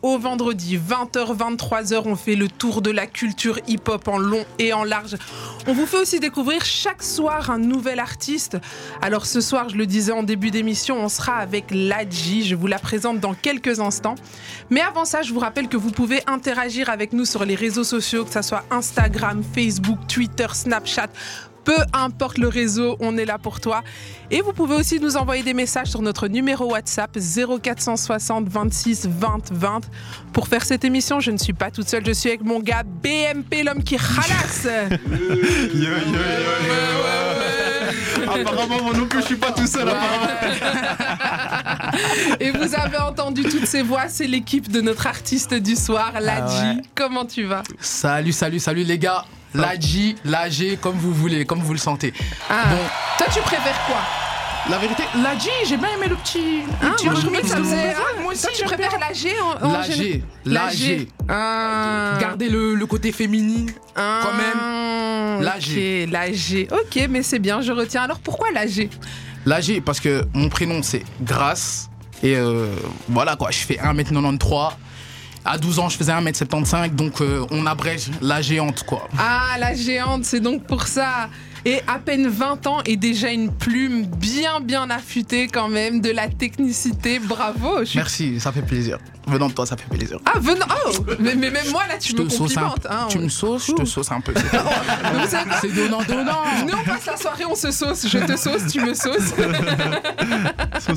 Au vendredi, 20h, 23h, on fait le tour de la culture hip-hop en long et en large. On vous fait aussi découvrir chaque soir un nouvel artiste. Alors ce soir, je le disais en début d'émission, on sera avec Ladji. Je vous la présente dans quelques instants. Mais avant ça, je vous rappelle que vous pouvez interagir avec nous sur les réseaux sociaux, que ce soit Instagram, Facebook, Twitter, Snapchat. Peu importe le réseau, on est là pour toi. Et vous pouvez aussi nous envoyer des messages sur notre numéro WhatsApp 0460 26 20 20. Pour faire cette émission, je ne suis pas toute seule, je suis avec mon gars BMP, l'homme qui ralasse. Yo, yo, yo, yo. Apparemment, moi non plus, je suis pas tout seul. Et vous avez entendu toutes ces voix, c'est l'équipe de notre artiste du soir, Ladji. ouais. Comment tu vas? Salut, salut, salut les gars. L'AG, l'AG, comme vous voulez, comme vous le sentez. Ah. Bon. Toi, tu préfères quoi? La vérité, l'AG, j'ai bien aimé le petit. le petit moi, je remix trouvais que ça faisait- ah, Moi aussi, tu préfères l'AG en. Ah. Gardez le, le côté féminin. Ah, quand même. L'AG. Ok, l'AG. Ok, mais c'est bien, je retiens. Alors pourquoi l'AG L'AG, parce que mon prénom c'est Grace. Et euh, voilà quoi, je fais 1m93. À 12 ans, je faisais 1m75, donc euh, on abrège la géante quoi. Ah, la géante, c'est donc pour ça. Et à peine 20 ans et déjà une plume bien bien affûtée quand même, de la technicité. Bravo. Je suis- Merci, ça fait plaisir. Venant de toi, ça fait plaisir. Ah, venant. Oh mais, mais même moi là, tu Je me un complimentes. hein. Tu me sauces, je te sauce un peu. c'est- quoi C'est donnant, donnant. Nous on passe la soirée, on se sauce. Je te sauce, tu me sauces.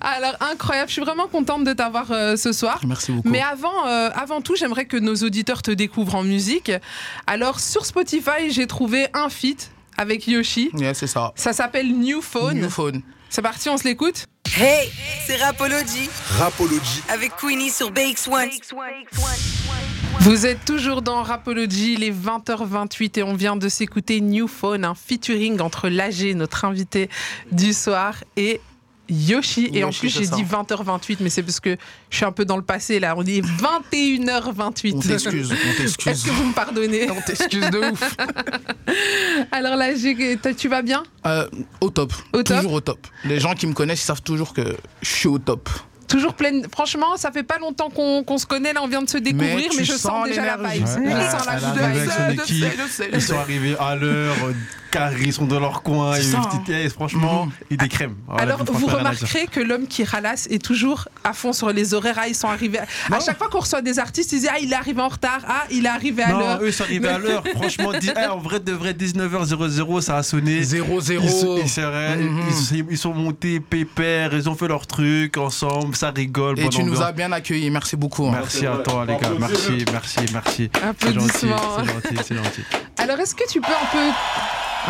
Alors incroyable, je suis vraiment contente de t'avoir euh, ce soir. Merci beaucoup. Mais avant, euh, avant tout, j'aimerais que nos auditeurs te découvrent en musique. Alors sur Spotify, j'ai trouvé un feat avec Yoshi. Yeah, c'est ça. Ça s'appelle New Phone. New phone. C'est parti, on se l'écoute Hey, c'est Rapology Rapology. avec Queenie sur BX1. Vous êtes toujours dans Rapology, il est 20h28 et on vient de s'écouter New Phone, un featuring entre l'AG, notre invité du soir, et Yoshi. Et en plus, j'ai dit 20h28, mais c'est parce que je suis un peu dans le passé là. On dit 21h28. On t'excuse, on Est-ce t'excuse. que vous me pardonnez? On t'excuse de ouf. Alors toi, tu vas bien? Euh, au top. Au top? Toujours au top. Les gens qui me connaissent, ils savent toujours que je suis au top. Toujours pleine. Franchement, ça fait pas longtemps qu'on se connaît. Là, on vient de se découvrir, mais, je sens, sens déjà la vibe. Ils sais. sont arrivés à l'heure, carrés, ils sont dans leur coin. Et hein. petite pièce, franchement, ils décrèment. Voilà, Alors, vous remarquerez que l'homme qui ralasse est toujours à fond sur les horaires. Ah, ils sont arrivés. À, à chaque fois qu'on reçoit des artistes, ils disent Ah, il est arrivé en retard. Ah, il est arrivé à Non, l'heure. eux, ils sont arrivés à l'heure. Franchement, eh, en vrai, de vrai, 19h00, ça a sonné. 0-0. Ils sont, montés pépères, ils ont fait leur truc ensemble, ça rigole. Et tu nous as bien accueillis, merci beaucoup. hein. Merci à toi, les gars. Merci, merci, merci. C'est gentil, Applaudissements. c'est gentil, c'est gentil. Alors, est-ce que tu peux un peu.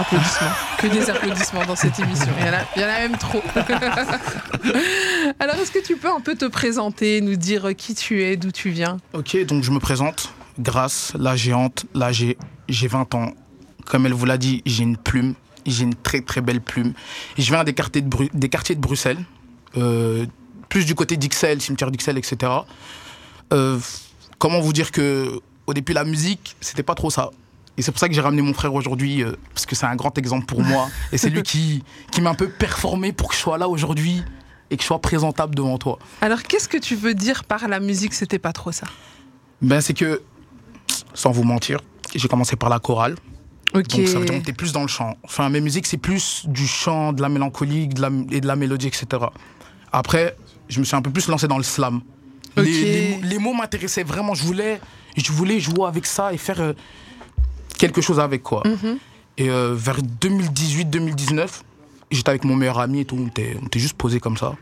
Applaudissements. Que des applaudissements dans cette émission. Il y en a, il y en a même trop. Alors, est-ce que tu peux un peu te présenter, nous dire qui tu es, d'où tu viens? Ok, donc je me présente. Grâce, la géante, là j'ai j'ai 20 ans. Comme elle vous l'a dit, j'ai une plume. J'ai une très très belle plume. Je viens des quartiers de, Bru- des quartiers de Bruxelles. euh, plus du côté d'Ixelles, cimetière d'Ixelles, etc. Euh, comment vous dire que au début la musique, c'était pas trop ça. Et c'est pour ça que j'ai ramené mon frère aujourd'hui, euh, parce que c'est un grand exemple pour moi. Et c'est lui qui, qui m'a un peu performé pour que je sois là aujourd'hui et que je sois présentable devant toi. Alors, qu'est-ce que tu veux dire par la musique C'était pas trop ça? Ben, c'est que, sans vous mentir, j'ai commencé par la chorale. Ok. Donc ça veut dire que t'es plus dans le chant. Enfin, mes musiques, c'est plus du chant, de la mélancolie de la, et de la mélodie, etc. Après, je me suis un peu plus lancé dans le slam. Les, mots- les mots m'intéressaient vraiment. Je voulais, je voulais jouer avec ça et faire euh, quelque chose avec, quoi. Mhm. Et euh, vers 2018-2019, j'étais avec mon meilleur ami et tout. On était, on était juste posé comme ça.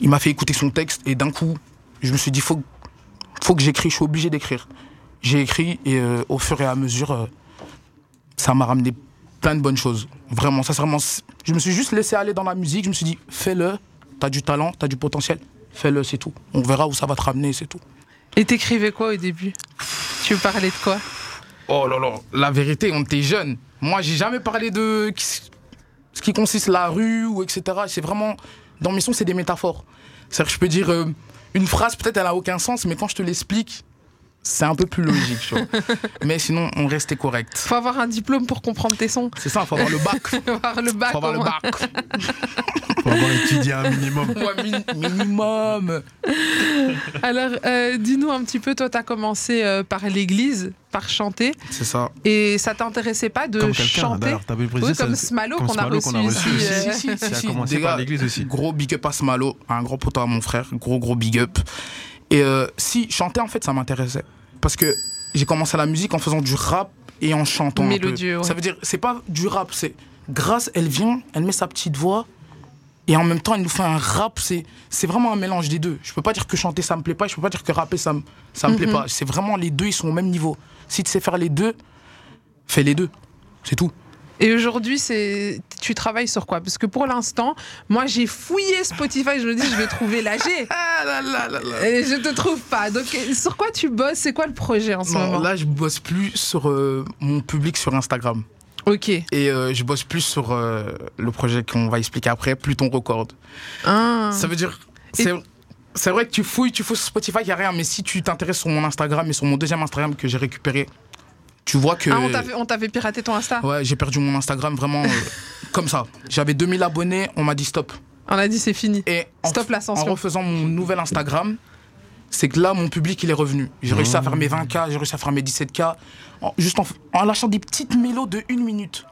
Il m'a fait écouter son texte et d'un coup, je me suis dit, faut, faut que j'écris, je suis obligé d'écrire. J'ai écrit et euh, au fur et à mesure, ça m'a ramené plein de bonnes choses. Vraiment, sincèrement, je me suis juste laissé aller dans la musique. Je me suis dit, fais-le, t'as du talent, t'as du potentiel, fais-le, c'est tout. On verra où ça va te ramener, c'est tout. Et t'écrivais quoi au début? Tu parlais de quoi? Oh là là, la vérité, on était jeunes. Moi, j'ai jamais parlé de ce qui consiste la rue ou etc. C'est vraiment, dans mes sons, c'est des métaphores. C'est-à-dire que je peux dire euh, une phrase, peut-être elle a aucun sens, mais quand je te l'explique, c'est un peu plus logique, vois. Mais sinon, on restait correct. Faut avoir un diplôme pour comprendre tes sons. C'est ça, faut avoir le bac. Faut avoir le bac. Faut avoir le bac. Faut avoir étudié un minimum. Ouais, min- minimum. Alors, euh, dis-nous un petit peu, toi, tu as commencé euh, par l'église, par chanter, C'est ça. et ça t'intéressait pas de Comme chanter D'ailleurs, t'avais précisé Oui, comme ça- Smalo qu'on a reçu qu'on a reçu ici, aussi. euh, Si, si, si, Qui a si. commencé Des par l'église aussi. Gros big up à Smalo, un gros poteau à mon frère, gros gros big up. Et euh, si chanter en fait ça m'intéressait parce que j'ai commencé la musique en faisant du rap et en chantant. Mélodieux, ouais. Ça veut dire c'est pas du rap, c'est grâce elle vient, elle met sa petite voix et en même temps elle nous fait un rap. C'est vraiment un mélange des deux. Je peux pas dire que chanter ça me plaît pas, je peux pas dire que rapper ça me ça me plaît pas. C'est vraiment les deux ils sont au même niveau. Si tu sais faire les deux, fais les deux. C'est tout. Et aujourd'hui, c'est tu travailles sur quoi? Parce que pour l'instant, moi, j'ai fouillé Spotify. Je me dis, je vais trouver l'AG. Ah là là là là. Et je te trouve pas. Donc, sur quoi tu bosses? C'est quoi le projet en ce Non, moment? là, je bosse plus sur euh, mon public sur Instagram. Ok. Et euh, je bosse plus sur euh, le projet qu'on va expliquer après, Pluton Record. Ah. Ça veut dire. C'est c'est vrai que tu fouilles, tu fouilles sur Spotify, il n'y a rien, mais si tu t'intéresses sur mon Instagram et sur mon deuxième Instagram que j'ai récupéré, tu vois que. Ah, on t'avait- piraté ton Insta Ouais, j'ai perdu mon Instagram vraiment euh, comme ça. J'avais 2000 abonnés, on m'a dit stop. On a dit, c'est fini. Et Stop l'ascension. En refaisant mon nouvel Instagram, c'est que là, mon public, il est revenu. J'ai réussi à faire mes 20K, j'ai réussi à faire mes 17K, en- juste en, en lâchant des petites mélos de une minute.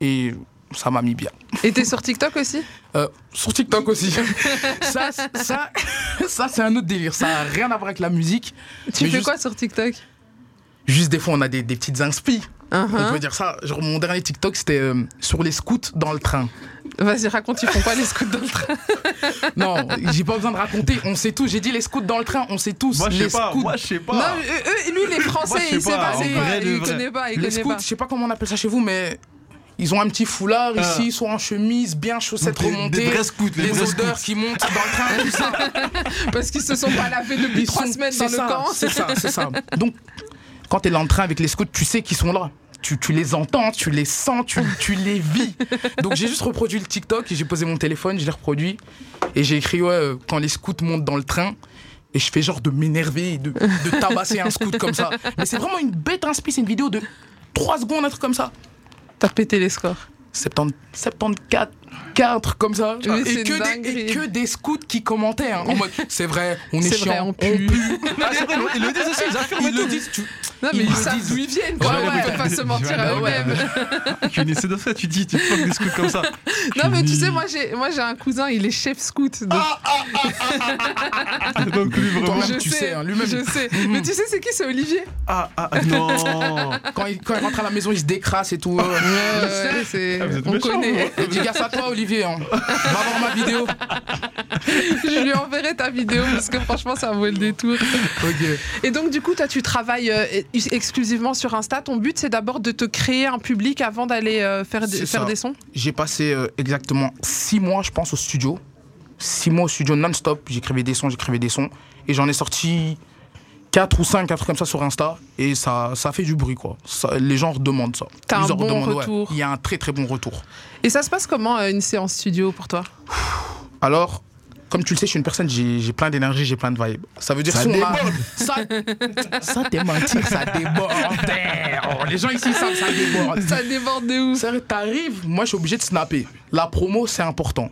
Et ça m'a mis bien. Et t'es sur TikTok aussi? Euh, sur TikTok aussi. ça, ça, ça c'est un autre délire. Ça n'a rien à voir avec la musique. Tu fais juste- quoi sur TikTok? Juste des fois, on a des, des petites inspi. Uh-huh. On peut dire ça. Genre, mon dernier TikTok, c'était euh, sur les scouts dans le train. Vas-y, raconte, ils font quoi les scouts dans le train? Non, j'ai pas besoin de raconter. On sait tout. J'ai dit les scouts dans le train, on sait tous. Moi, je les sais pas. scouts. Moi, je sais Non, pas. eux, eux, lui, les Français, Moi, il sait pas, pas, vrai Il connaît pas, il les connaît scouts, pas. je sais pas comment on appelle ça chez vous, mais ils ont un petit foulard Ah. ici, ils sont en chemise, bien chaussettes Des- remontées. des vrais scouts, les les odeurs scouts. qui montent dans le train, tout ça. Parce qu'ils se sont pas lavés depuis Ils trois sont- semaines c'est dans le ça, camp. C'est ça, c'est ça. Donc, quand t'es dans le train avec les scouts, tu sais qu'ils sont là. Tu, tu les entends, tu les sens, tu, tu les vis. Donc j'ai juste reproduit le TikTok et j'ai posé mon téléphone, je l'ai reproduit. Et j'ai écrit, ouais, euh, quand les scouts montent dans le train. Et je fais genre de m'énerver, et de, de tabasser un scout comme ça. Mais c'est vraiment une bête inspi, c'est une vidéo de 3 secondes, un truc comme ça. T'as pété les scores. 70, 74, 4 comme ça. Mais et, que des, et dinguerie. que des scouts qui commentaient. hein, en mode, c'est vrai, on est, C'est chiant, vrai, on pue. Ah, c'est vrai, ils le disent aussi, ils affirment Ils le disent, tu, Non, mais Ils ils, savent disent. d'où ils viennent, quoi. ouais, Ouais, faut pas se mentir à eux-mêmes. Tu essaie de faire, tu dis, tu fuck des scouts comme ça. Non, mais tu sais, moi, j'ai, un cousin, il est chef scout. Donc, Donc lui, vraiment. Je tu sais, sais, hein, lui-même. Je sais. mais tu sais, c'est qui C'est Olivier? Ah, ah, ah, non. quand, il, quand il rentre à la maison, il se décrasse et tout. Ouais, c'est- Ah, on méchants, connaît. Dédicace à toi, Olivier. hein. Va voir ma vidéo. Je lui enverrai ta vidéo parce que franchement, ça vaut le détour. Ok. Et donc, du coup, toi, tu travailles euh, exclusivement sur Insta. Ton but, c'est d'abord de te créer un public avant d'aller euh, faire, faire des sons? J'ai passé euh, exactement 6 mois, je pense, au studio. 6 mois au studio non-stop. J'écrivais des sons, j'écrivais des sons. Et j'en ai sorti 4 ou 5, un truc comme ça sur Insta. Et ça, ça fait du bruit, quoi. Ça- les gens redemandent ça. T'as un bon ouais. retour. Il y a un très très bon retour. Et ça se passe comment euh, une séance studio pour toi? Alors, comme tu le sais, je suis une personne, j'ai j'ai plein d'énergie, j'ai plein de vibes. Ça veut dire Ça si on a- déborde. Ça, ça t'es mentir, ça déborde. Oh, les gens ici savent, ça déborde. Ça déborde de vrai, T'arrives, moi je suis obligé de snapper. La promo, c'est important.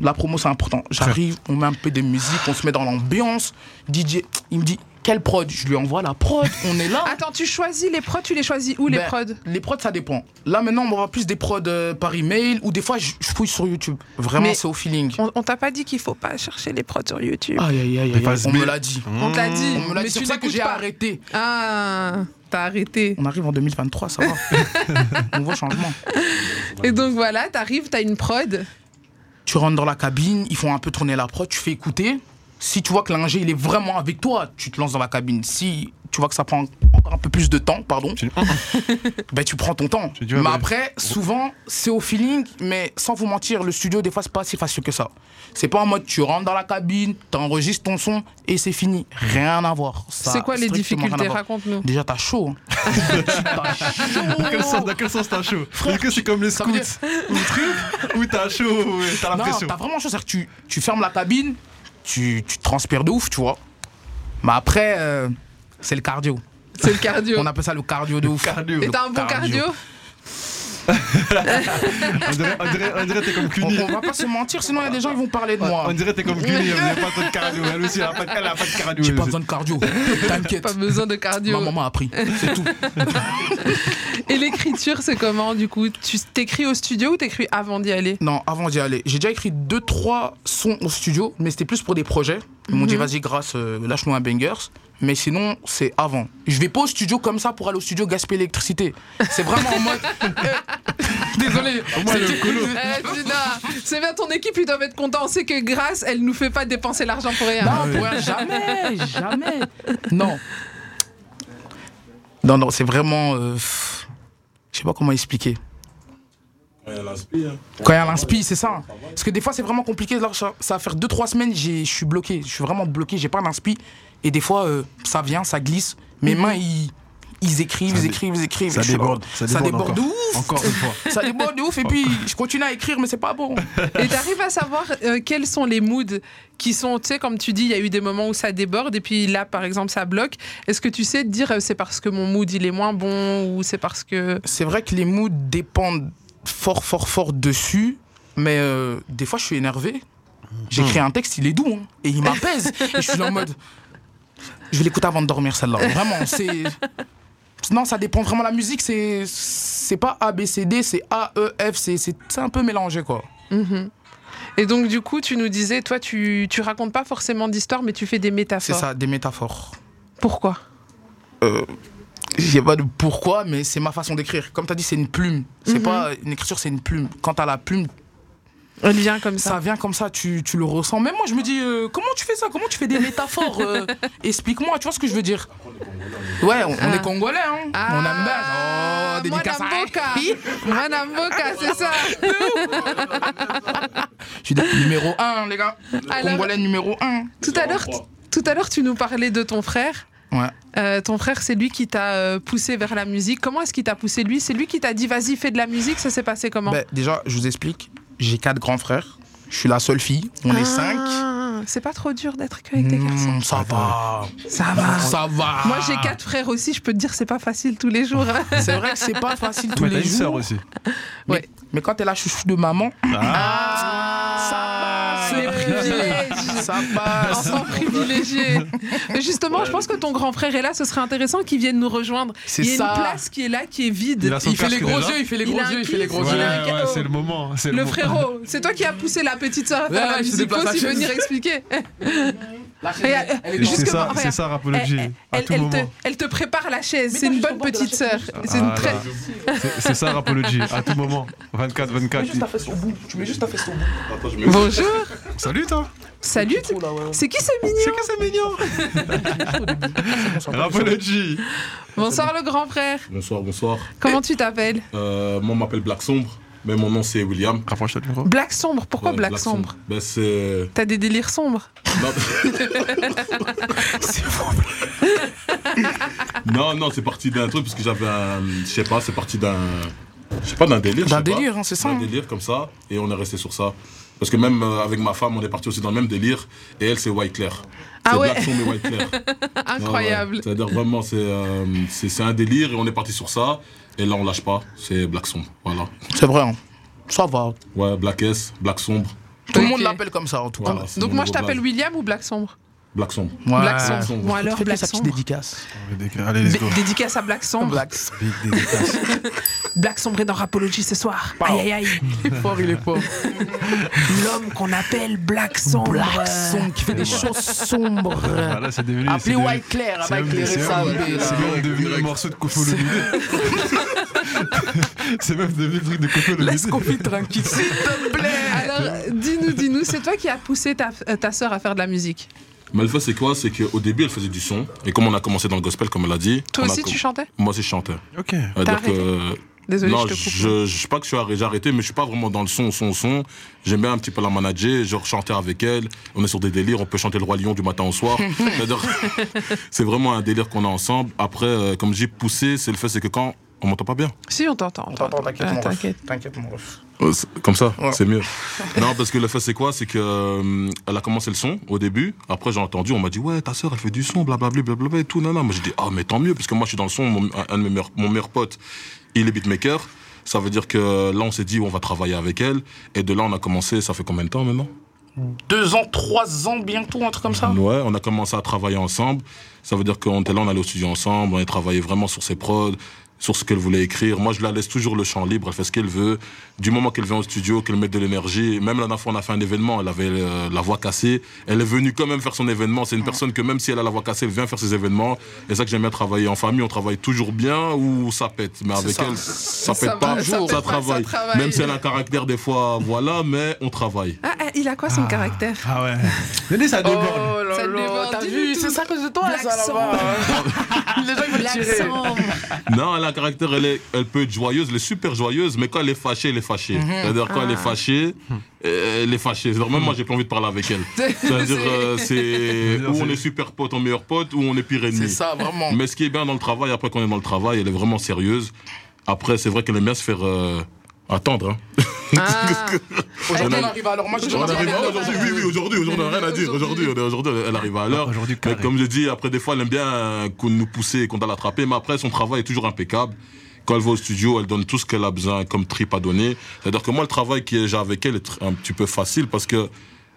La promo, c'est important. J'arrive, on met un peu de musique, on se met dans l'ambiance. DJ, il me dit, quelle prod? Je lui envoie la prod, on est là. Attends, tu choisis les prods, tu les choisis où les Ben, prods? Les prods, ça dépend. Là, maintenant, on m'aura plus des prods euh, par email ou des fois, je, fouille sur YouTube. Vraiment, c'est au feeling. On, on t'a pas dit qu'il faut pas chercher les prods sur YouTube. Aïe, aïe, aïe, aïe, on me l'a dit. On te l'a dit, On me l'a mais dit, c'est ça que j'ai arrêté. Ah, t'as arrêté. On arrive en 2023, ça va. Nouveau changement. Et donc voilà, t'arrives, t'as une prod. Tu rentres dans la cabine, ils font un peu tourner la prod, tu fais écouter. Si tu vois que l'ingé il est vraiment avec toi, tu te lances dans la cabine. Si tu vois que ça prend encore un peu plus de temps, pardon, Tu- ben tu prends ton temps. Ouais, mais ouais. après, souvent, c'est au feeling, mais sans vous mentir, le studio, des fois, c'est pas si facile que ça. C'est pas en mode tu rentres dans la cabine, t'enregistres ton son et c'est fini. Rien à voir. C'est quoi les difficultés? Raconte-nous. Déjà, t'as chaud. hein. T'as chaud. Dans quel sens, dans quel sens t'as chaud? Est-ce que c'est comme les scouts? ou truc? Ou t'as chaud t'as la Non, pression t'as vraiment chaud. C'est-à-dire que tu, tu fermes la cabine, tu, tu transpires de ouf, tu vois. Mais après, euh, c'est le cardio. C'est le cardio. On appelle ça le cardio de ouf. Cardio. Et t'as un bon cardio, On dirait, on dirait, on dirait t'es comme On, Cuny. on va pas se mentir, sinon il y a des gens qui vont parler de moi. On dirait t'es comme Cuny, elle n'a pas trop de cardio. Elle aussi, elle a pas de, elle a pas de cardio. J'ai pas besoin de cardio. T'inquiète. Pas besoin de cardio. Ma maman a appris. C'est tout. Et l'écriture, c'est comment du coup? Tu t'écris au studio ou t'écris avant d'y aller? Non, avant d'y aller, j'ai déjà écrit deux trois sons au studio, mais c'était plus pour des projets. Ils m'ont dit Mhm. vas-y, grâce, euh, lâche-nous un bangers. Mais sinon, c'est avant. Je vais pas au studio comme ça pour aller au studio gaspiller l'électricité. C'est vraiment en mode. Désolé. Le colo. Eh, C'est bien ton équipe, ils doivent être contents. On sait que grâce, elle nous fait pas dépenser l'argent pour rien. Non, pour rien, jamais, jamais. Non. Non, non, c'est vraiment. euh, je sais pas comment expliquer. Quand il y a l'inspi, c'est ça. Parce que des fois, c'est vraiment compliqué. Là, ça, va faire 2-3 semaines, j'ai- je suis bloqué. Je suis vraiment bloqué, j'ai pas d'inspi. Et des fois, euh, ça vient, ça glisse. Mes mains, ils, ils écrivent, ils écrivent, ils écrivent. Ça déborde. Ça déborde, de encore. ouf. Encore une fois. Ça déborde de ouf. Et puis, je continue à écrire, mais c'est pas bon. Et t'arrives à savoir euh, quels sont les moods qui sont, tu sais, comme tu dis, il y a eu des moments où ça déborde et puis là, par exemple, ça bloque. Est-ce que tu sais dire euh, c'est parce que mon mood il est moins bon ou c'est parce que. c'est vrai que les moods dépendent fort, fort, fort dessus, mais euh, des fois je suis énervé. J'écris un texte, il est doux, hein, et il m'apaise. et je suis là en mode. Je vais l'écouter avant de dormir, celle-là. Vraiment, c'est. Non, ça dépend vraiment. La musique, c'est c'est pas A, B, C, D, c'est A, E, F, c'est c'est c'est un peu mélangé, quoi. Mhm. Et donc, du coup, tu nous disais, toi, tu, tu racontes pas forcément d'histoire, mais tu fais des C'est métaphores. ça, des métaphores. Pourquoi? Je sais pas de pourquoi, mais c'est ma façon d'écrire. Comme tu as dit, c'est une plume. C'est Mhm. pas une écriture, c'est une plume. Quand tu as la plume, Elle vient comme ça ça. vient comme ça, tu, tu le ressens. Même moi, je me dis, euh, comment tu fais ça? Comment tu fais des métaphores euh, Explique-moi, tu vois ce que je veux dire Ouais, on, on Ah. est congolais, hein Ah, On aime bien. Oh, dédicace à c'est ça. Je suis numéro 1, les gars. Alors- Congolais numéro 1. Tout à l'heure, tout à l'heure, tu nous parlais de ton frère. Ouais. Euh, ton frère, c'est lui qui t'a poussé vers la musique. Comment est-ce qu'il t'a poussé? Lui C'est lui qui t'a dit vas-y, fais de la musique. Ça s'est passé comment? Ben, déjà, je vous explique. J'ai quatre grands frères. Je suis la seule fille. On est cinq. Ah, C'est pas trop dur d'être qu'avec des garçons. Hmm, ça va. Ça va. Ça va. Moi, j'ai quatre frères aussi. Je peux te dire, c'est pas facile tous les jours. C'est vrai que c'est pas facile tous Mais les une sœur jours. aussi. Mais, mais quand t'es la chouchou de maman, Ah, ça les passe. privilèges. Ça passe. Enfant privilégié. Mais justement, je pense que ton grand frère est là. Ce serait intéressant qu'il vienne nous rejoindre. C'est Il y a ça. une place qui est là, qui est vide. Il fait les gros déjà. yeux, il fait les gros yeux, il fait les gros yeux. Ouais, ouais, c'est le moment. Le frérot, c'est toi qui as poussé la petite soeur à faire Ouais, la musique. Faut aussi venir expliquer. Dans- C'est ça, c'est ça, Rapology. Elle, te, moment. elle te prépare la chaise. C'est une bonne petite sœur. C'est une très. C'est- ça, Rapology. À tout moment. 24, Tu mets 24. juste ta fesse au bout. Tu mets juste ta fesse au bout. Bonjour. Salut, toi. Salut. C'est qui ce mignon C'est que c'est mignon. Rapology. Bonsoir le grand frère. Bonsoir, bonsoir. Comment tu t'appelles Euh, moi, on m'appelle Black Sombre, mais mon nom c'est William. Rapproche-toi du micro. Black sombre. Pourquoi Ouais, Black, sombre, Ben, c'est. T'as des délires sombres Non, non, non c'est parti d'un truc parce que j'avais un. Je sais pas, c'est parti d'un. Je sais pas, d'un délire. D'un délire, hein, c'est ça, D'un hein. délire comme ça, et on est resté sur ça. Parce que même euh, avec ma femme, on est parti aussi dans le même délire, et elle, c'est White Claire. Ah C'est ouais. Black Sombre et White Claire. Incroyable. Ouais, ouais. C'est-à-dire vraiment, c'est euh, c'est c'est un délire, et on est parti sur ça, et là, on lâche pas, c'est Black Sombre. Voilà. C'est vrai, hein. ça va. Ouais, Black S, Black Sombre, Tout le monde l'appelle comme ça, en tout cas. Voilà, Donc moi je t'appelle. William ou Black sombre? Black Sombre. Ouais. Black sombre. Bon alors Black sa petite sombre. dédicace. Allez, let's Dé-. Dédicace à Black sombre. Black. Black sombre est dans Rapology ce soir. Aïe aïe aïe. Il est fort, il est fort. L'homme qu'on appelle Black sombre. Black sombre qui fait des choses sombres. Voilà, c'est devenu. Appelez c'est devenu- White Claire, va même- éclairer c'est ça. C'est même devenu un morceau de Kofo Olomide. C'est même devenu le truc de Kofo Olomide. Laisse Kofi tranquille, s'il te plaît. Alors dis-nous, dis-nous, c'est toi qui as poussé ta, euh, ta soeur à faire de la musique. Mais le fait, c'est quoi? C'est qu'au début, elle faisait du son. Et comme on a commencé dans le gospel, comme elle a dit. Toi aussi tu chantais? Moi aussi, je chantais. Ok. C'est-à-dire arrêté? que- Désolé, non, je te coupe. je, je sais pas que je suis arrêté, j'ai arrêté, mais je suis pas vraiment dans le son, son, son. J'aime bien un petit peu la manager, genre chanter avec elle. On est sur des délires, on peut chanter le Roi Lion du matin au soir. C'est-à-dire, c'est vraiment un délire qu'on a ensemble. Après, euh, comme j'ai poussé, c'est le fait, c'est que quand On m'entend pas bien Si, on t'entend. On t'entend, t'inquiète, mon ref. t'inquiète. T'inquiète, mon ref. Euh, c'est- Comme ça, Ouais. c'est mieux. non, parce que le fait, c'est quoi? C'est que euh, elle a commencé le son au début. Après, j'ai entendu, on m'a dit, ouais, ta sœur, elle fait du son, blablabla, blablabla et tout. Non, non. Moi, j'ai dit, ah, mais tant mieux, parce que moi, je suis dans le son. Mon, un de mes meilleurs, mon meilleur pote, il est beatmaker. Ça veut dire que là, on s'est dit, on va travailler avec elle. Et de là, on a commencé, ça fait combien de temps maintenant? Deux ans, trois ans bientôt, un truc comme ça? Ouais, on a commencé à travailler ensemble. Ça veut dire qu'on était là, on allait au studio ensemble, on a travaillé vraiment sur ses prods, sur ce qu'elle voulait écrire. Moi, je la laisse toujours le champ libre, elle fait ce qu'elle veut. Du moment qu'elle vient au studio, qu'elle met de l'énergie. Même la dernière fois, on a fait un événement, elle avait euh, la voix cassée. Elle est venue quand même faire son événement. C'est une personne que même si elle a la voix cassée, elle vient faire ses événements. Et c'est ça que j'aime bien travailler en famille. On travaille toujours bien ou ça pète? Mais avec ça. elle, ça, Ça pète pas, ça ça, travaille. travaille. Même si elle a un caractère des fois, voilà, mais on travaille. Ah, ah, il a quoi son caractère? Ah ouais. Venez, ça déborde. Oh Ça déborde, t'as vu, c'est ça que de toi, ça là-bas. Les gens tirer. L'accent. Non, elle a caractère, elle, est, elle peut être joyeuse, elle est super joyeuse, mais quand elle est fâchée, elle est fâchée. Mhm. C'est-à-dire, quand elle est Ah. fâchée, elle est fâchée. C'est-à-dire, même moi, j'ai pas envie de parler avec elle. C'est-à-dire, euh, c'est où on est super pote en meilleur pote, ou on est pire C'est ennemi. ça, vraiment. Mais ce qui est bien dans le travail, après qu'on est dans le travail, elle est vraiment sérieuse. Après, c'est vrai qu'elle aime bien se faire euh, attendre. Hein. Ah. Aujourd'hui, Elle on a- arrive à l'heure. On arrive à- aujourd'hui, oui, oui, aujourd'hui, aujourd'hui, on n'a rien à dire. Aujourd'hui, elle arrive à l'heure. Aujourd'hui, Mais comme je dis, après, des fois, elle aime bien euh, qu'on nous pousse et qu'on doit l'attraper. Mais après, son travail est toujours impeccable. Quand elle va au studio, elle donne tout ce qu'elle a besoin comme trip à donner. C'est-à-dire que moi, le travail que j'ai avec elle est un petit peu facile parce que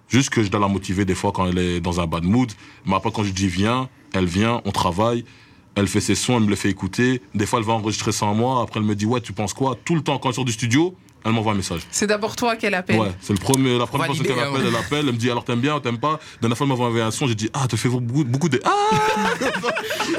juste que je dois la motiver des fois quand elle est dans un bad mood. Mais après, quand je dis viens, elle vient, on travaille. Elle fait ses sons, elle me les fait écouter. Des fois, elle va enregistrer sans moi. Après, elle me dit, ouais, tu penses quoi? Tout le temps, quand elle sort du studio, elle m'envoie un message. C'est d'abord toi qu'elle appelle. Ouais, c'est le premier, la première personne qu'elle appelle, hein. elle appelle, elle me dit alors t'aimes bien ou t'aimes pas? La dernière fois, elle m'a envoyé un son, j'ai dit ah, tu fais beaucoup, beaucoup de ah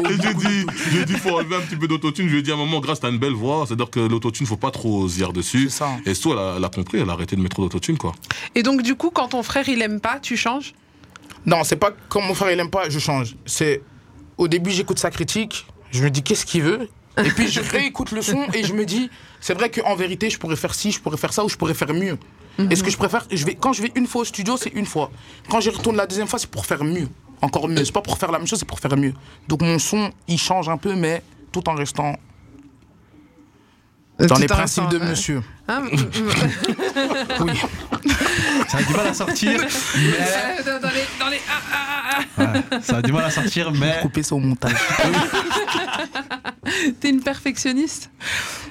Et j'ai dit, j'ai dit faut enlever un petit peu d'autotune. Je lui ai dit à un moment, grâce, t'as une belle voix, c'est-à-dire que l'autotune, faut pas trop se dire dessus. C'est ça. Et surtout, elle a, elle a compris, elle a arrêté de mettre trop d'autotune quoi. Et donc, du coup, quand ton frère il aime pas, tu changes? Non, c'est pas comme mon frère il aime pas, je change. C'est au début j'écoute sa critique, je me dis qu'est-ce qu'il veut, et puis je réécoute le son et je me dis c'est vrai qu'en vérité je pourrais faire ci, je pourrais faire ça ou je pourrais faire mieux. Et ce que je préfère, je vais quand je vais une fois au studio c'est une fois. Quand j'y retourne la deuxième fois c'est pour faire mieux, encore mieux. C'est pas pour faire la même chose, c'est pour faire mieux. Donc mon son il change un peu mais tout en restant dans Tout les principes de monsieur. Hein. Oui. Ça a du mal à sortir, mais. Euh, dans, dans les, dans les- ah, ah, ah, Ouais, ça a du mal à sortir, mais. Couper au montage. T'es une perfectionniste?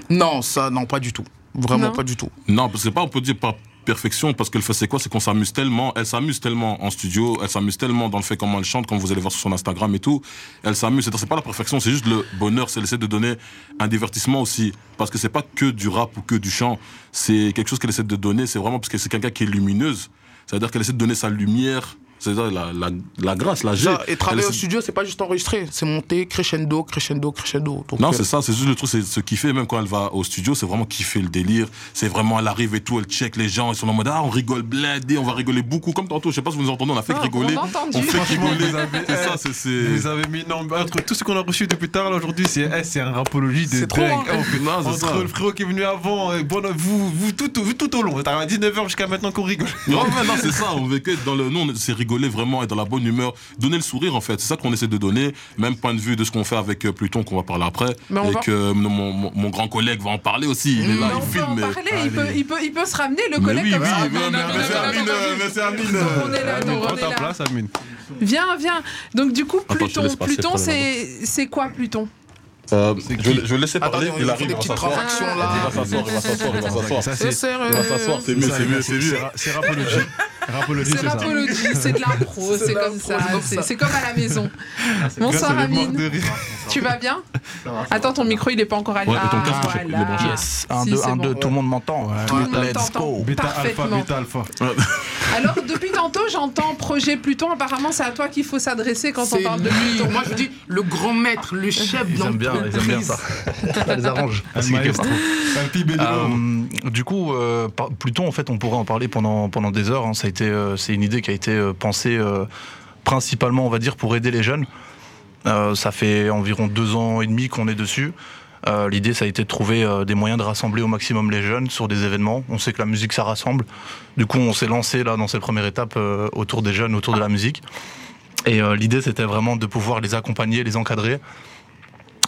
Non, ça non pas du tout. Vraiment Non. pas du tout. Non, parce que c'est pas, on peut dire pas perfection, parce qu'elle fait c'est quoi? C'est qu'on s'amuse tellement, elle s'amuse tellement en studio, elle s'amuse tellement dans le fait comment elle chante, comme vous allez voir sur son Instagram et tout. Elle s'amuse, c'est pas la perfection, c'est juste le bonheur, c'est essayer de donner un divertissement aussi. Parce que c'est pas que du rap ou que du chant, c'est quelque chose qu'elle essaie de donner, c'est vraiment parce que c'est quelqu'un qui est lumineuse. C'est-à-dire qu'elle essaie de donner sa lumière, c'est-à-dire la, la, la grâce, la G. Et travailler Elle au studio, c'est pas juste enregistrer, c'est monter crescendo, crescendo, crescendo. Donc, Non, euh, c'est ça, c'est juste le truc, c'est ce kiffer, même quand elle va au studio, c'est vraiment kiffer le délire. C'est vraiment, elle arrive et tout, elle check les gens, ils sont en mode, ah, on rigole blindé, on va rigoler beaucoup, comme tantôt, je sais pas si vous nous entendez, on a fait Ah, rigoler. on. On fait rigoler. vous avez- C'est ça, c'est, c'est. Vous avez mis non, entre tout ce qu'on a reçu depuis tard là aujourd'hui, c'est eh, c'est un rapologie de trop, hein. Non, c'est Entre ça. le frérot qui est venu avant, et bon, vous, vous, tout, au- vous tout au long. T'as à 19h jusqu'à maintenant qu'on rigole. Non, mais non, c'est ça, on veut que dans le, nous, on- c'est rigoler vraiment, être dans la bonne humeur, donner le sourire, en fait. C'est ça qu'on essaie de donner, même point de vue de ce qu'on fait avec euh, Pluton, qu'on va parler après. Mais et va- que euh, mon, mon, mon grand collègue va en parler aussi. Il est là, Mais on il peut en parler, il peut, il, peut, il peut se ramener le Mais collègue oui, comme oui, ça. mais, c'est Amine. On est là, prends ta place, Amine. Viens, viens. Donc du coup, Pluton, Pluton, c'est quoi Pluton? Euh, je, je vais le laisser parler, Attendez, on il fait arrive, des il va petites s'asseoir. transactions Il là. va s'asseoir, il va s'asseoir, il va s'asseoir. Ça, C'est c'est sérieux. Il va s'asseoir, c'est mieux, c'est mieux, c'est mieux. C'est rapologie. Rapologie, C'est ça. rapologie, c'est de l'impro, c'est comme ça, c'est comme à la maison. Bonsoir les morts Amine, tu vas bien Attends, ton micro il est pas encore allumé. Ouais, ton Ah, casque, il est branché. Yes. 1, Si, 2, c'est 1, bon. 2, tout le monde m'entend. Let's go. Bêta alpha, bêta alpha. Alors, depuis tantôt, j'entends projet Pluton. Apparemment, c'est à toi qu'il faut s'adresser quand on parle de lui. Pluton. Moi je dis le grand maître, le chef aiment bien, ils aiment bien ça. Ça les arrange. Euh, du coup, euh, Pluton, en fait, on pourrait en parler pendant, pendant des heures. hein. Ça a été, euh, c'est une idée qui a été euh, pensée euh, principalement, on va dire, pour aider les jeunes. Euh, ça fait environ deux ans et demi qu'on est dessus. Euh, L'idée, ça a été de trouver euh, des moyens de rassembler au maximum les jeunes sur des événements. On sait que la musique, ça rassemble. Du coup, on s'est lancé là dans cette première étape euh, autour des jeunes, autour de la musique. Et euh, l'idée, c'était vraiment de pouvoir les accompagner, les encadrer euh,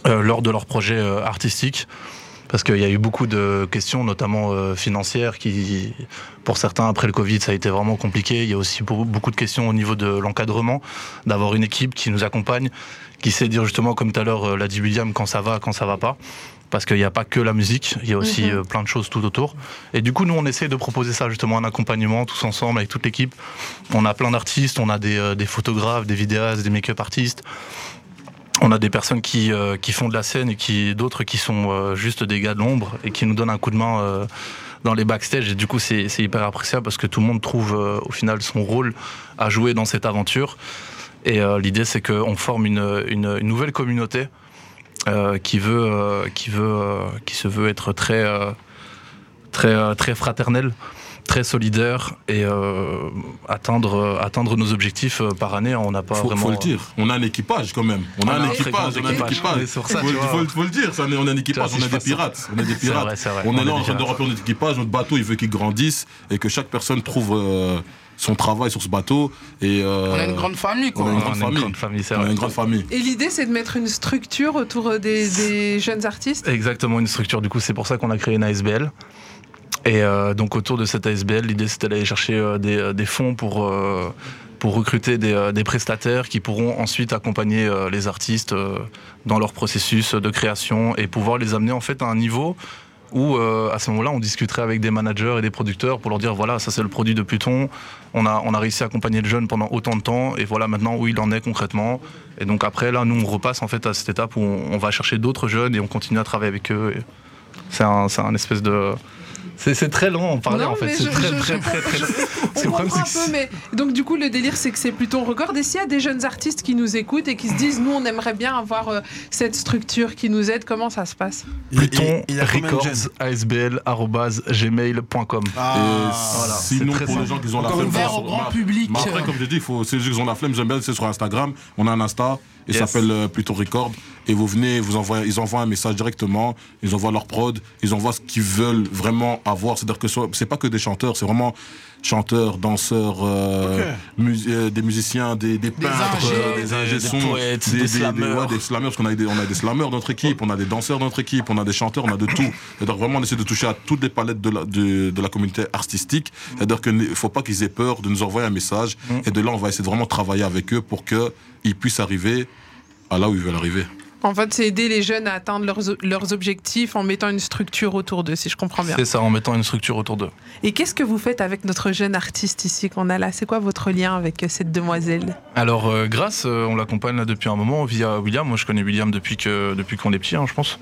lors de leurs projets euh, artistiques. parce qu'il y a eu beaucoup de questions, notamment euh, financières, qui, pour certains, après le Covid, ça a été vraiment compliqué. Il y a aussi beau- beaucoup de questions au niveau de l'encadrement, d'avoir une équipe qui nous accompagne, qui sait dire justement, comme tout à l'heure euh, l'a dit William, quand ça va, quand ça va pas. Parce qu'il n'y a pas que la musique, il y a aussi Mhm. euh, plein de choses tout autour. Et du coup, nous, on essaie de proposer ça, justement, un accompagnement tous ensemble avec toute l'équipe. On a plein d'artistes, on a des, euh, des photographes, des vidéastes, des make-up artistes. On a des personnes qui, euh, qui font de la scène et qui d'autres qui sont euh, juste des gars de l'ombre et qui nous donnent un coup de main euh, dans les backstage. Et du coup, c'est hyper appréciable parce que tout le monde trouve au final son rôle à jouer dans cette aventure. Et l'idée, c'est qu'on forme une, une, une nouvelle communauté qui veut, qui veut, qui se veut être très, très, très fraternelle, très solidaire et euh, atteindre, atteindre nos objectifs euh, par année. On n'a pas Faut, vraiment. faut le dire. On a un équipage quand même. On a On a un équipage. On a un équipage. ça, faut, faut- faut le dire. ça, on a un équipage. si On a des ça. pirates. On a des pirates. vrai, c'est vrai. On est là en train de remplir notre équipage. Notre bateau, il veut qu'il grandisse et que chaque personne trouve euh, son travail sur ce bateau. Et euh, On a une grande famille, on a quoi. une On grande a une famille. grande famille, c'est On a vrai. une grande famille. Et l'idée, c'est de mettre une structure autour des, des jeunes artistes? Exactement, une structure. Du coup, c'est pour ça qu'on a créé une ASBL. Et euh, donc, autour de cette ASBL, l'idée, c'était d'aller chercher euh, des, euh, des fonds pour, pour recruter des, des prestataires qui pourront ensuite accompagner euh, les artistes euh, dans leur processus de création et pouvoir les amener en fait à un niveau où, euh, à ce moment-là, on discuterait avec des managers et des producteurs pour leur dire voilà, ça c'est le produit de Pluton. On a, on a réussi à accompagner le jeune pendant autant de temps et voilà maintenant où il en est concrètement. Et donc, après, là, nous, on repasse en fait à cette étape où on, va chercher d'autres jeunes et on continue à travailler avec eux. C'est un, un espèce de. C'est très à en parler Non, en fait. C'est je- très, je- très, je très, très, comprends- très- On C'est le problème, comprend un peu, mais donc du coup le délire c'est que c'est plutôt record. Et s'il y a des jeunes artistes qui nous écoutent et qui se disent nous on aimerait bien avoir euh, cette structure qui nous aide, comment ça se passe? Pluton il y a combien de Records jeunes? ASBL arobase gmail.com. Et Ah, voilà, sinon, pour les simple. gens qui ont la flemme, Ouvert sur- au grand public. Mais après, comme j'ai dit, il faut, c'est juste qu'ils ont la flemme, j'aime bien, c'est sur Instagram. On a un Insta, il Yes. s'appelle euh, Pluton Record. Et vous venez, vous envoyez, ils envoient un message directement, ils envoient leur prod, ils envoient ce qu'ils veulent vraiment avoir. C'est-à-dire que soit- c'est pas que des chanteurs, c'est vraiment chanteurs, danseurs, euh, mus- euh, des musiciens, des, des peintres, euh, des ingés des poètes, des slammers, parce qu'on a des, on a des slammeurs dans notre équipe, on a des danseurs dans notre équipe, on a des chanteurs, on a de tout. C'est-à-dire vraiment on essaie de toucher à toutes les palettes de la, de, de la communauté artistique. C'est-à-dire qu'il ne faut pas qu'ils aient peur de nous envoyer un message. Et de là, on va essayer de vraiment travailler avec eux pour qu'ils puissent arriver à là où ils veulent arriver. En fait, c'est aider les jeunes à atteindre leurs, leurs objectifs en mettant une structure autour d'eux, si je comprends bien. C'est ça, en mettant une structure autour d'eux. Et qu'est-ce que vous faites avec notre jeune artiste ici qu'on a là? C'est quoi votre lien avec euh, cette demoiselle? Alors, euh, Grâce, euh, on l'accompagne là depuis un moment via William. Moi, je connais William depuis que depuis qu'on est petit, hein, je pense.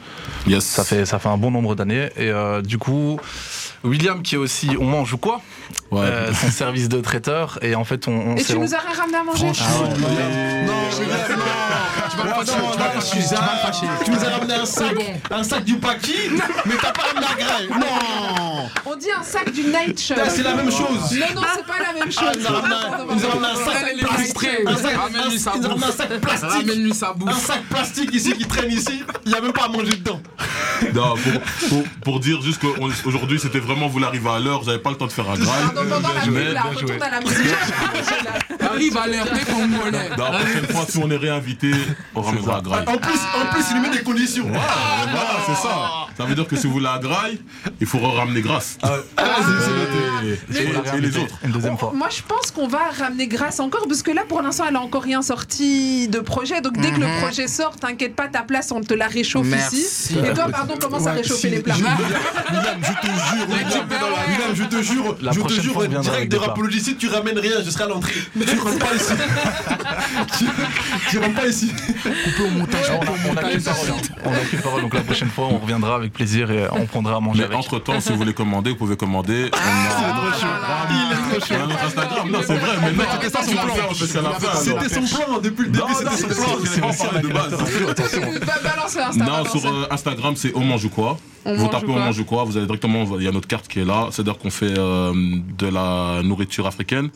Yes. Ça fait ça fait un bon nombre d'années. Et euh, du coup, William qui est aussi, on mange ou quoi Ouais. Euh, Son service de traiteur. Et en fait, on, on Et tu nous as rien ramené à manger Non, William, non. Tu vas me fâcher, tu vas me fâcher. Tu nous as ramené un sac, un sac du Paki, mais t'as pas ramené la graille. Non On dit un sac du night shirt. Là, C'est la même chose. Non, non, c'est pas la même chose. Ah, il nous a ramené un- il nous a ramené un sac plastique. Un sac- sa un- il nous a ramené un bouffe. sac plastique. Un sac plastique ici qui traîne ici. Il n'y a même pas à manger dedans. Non, pour, pour, pour dire juste qu'aujourd'hui, c'était vraiment vous l'arrivez à l'heure, j'avais pas le temps de faire un Mais- bien joué. retourne à la musique. Arrive à l'heure, t'es congolais. Non, la prochaine fois, si on est réinvité, on ramènera un drive. En plus, en plus, il lui met des conditions. Ah, voilà, c'est ça. Ça veut dire que si vous voulez un graille, il faut ramener grâce. Ah, et, et- et les autres. Une deuxième fois. Moi, je pense qu'on va ramener Grâce encore, parce que là, pour l'instant, elle a encore rien sorti de projet. Donc, dès que le projet sort, t'inquiète pas, ta place, on te la réchauffe Merci. ici. Et toi, pardon, commence à réchauffer les plats. William, je te jure, William, je te jure, je te jure, direct de si tu ramènes rien, je serai à l'entrée. Mais tu rentres pas ici. Tu, tu rentres pas ici. Coupé au montage. on, a, on a qu'une parole. hein. On a qu'une parole. Donc la prochaine fois, on reviendra avec plaisir et on prendra à manger Mais avec. entre temps, si vous voulez commander, vous pouvez commander. On a, Il est trop on a notre Instagram. Non, c'est vrai, mais non, C'était ça son plan. C'était son plan depuis le début, c'était son c'est plan. c'est vraiment parlé de base. Non, sur euh, Instagram, c'est On mange ou quoi? On Vous tapez quoi? mange ou quoi? Vous allez directement, il y a notre carte qui est là. C'est-à-dire qu'on fait euh, de la nourriture africaine,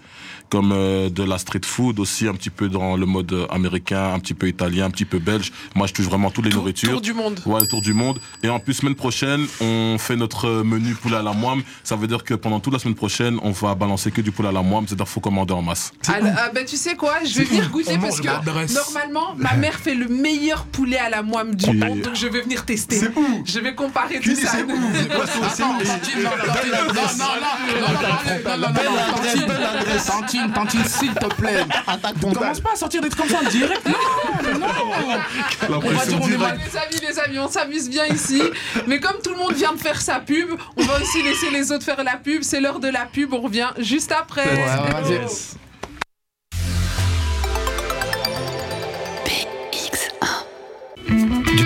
comme euh, de la street food, aussi un petit peu peu dans le mode euh, américain, un petit peu italien, un petit peu belge. Moi, je touche vraiment toutes les Tour, nourritures. tour du monde. Ouais, le tour du monde. Et en plus, semaine prochaine, on fait notre euh, menu poulet à la moime. Ça veut dire que pendant toute la semaine prochaine, on va balancer que du poulet à la moime. C'est-à-dire qu'il faut commander en masse. Alors, ah, ben, tu sais quoi, je vais venir goûter On parce que normalement, ma mère fait le meilleur poulet à la moime du monde, donc je vais venir tester. C'est où Je vais comparer tout ça. Tantine, non, Tantine, non, non, non, non, non, allez, non, non, non, Belle non, adresse, Tantine. s'il te plaît. Commence pas à sortir des trucs comme ça en direct. Non, non. On va dire on est mal. Les amis, les amis, on s'amuse bien ici. Mais comme tout le monde vient de faire sa pub, on va aussi laisser les autres faire la pub. C'est l'heure de la pub, on revient juste après.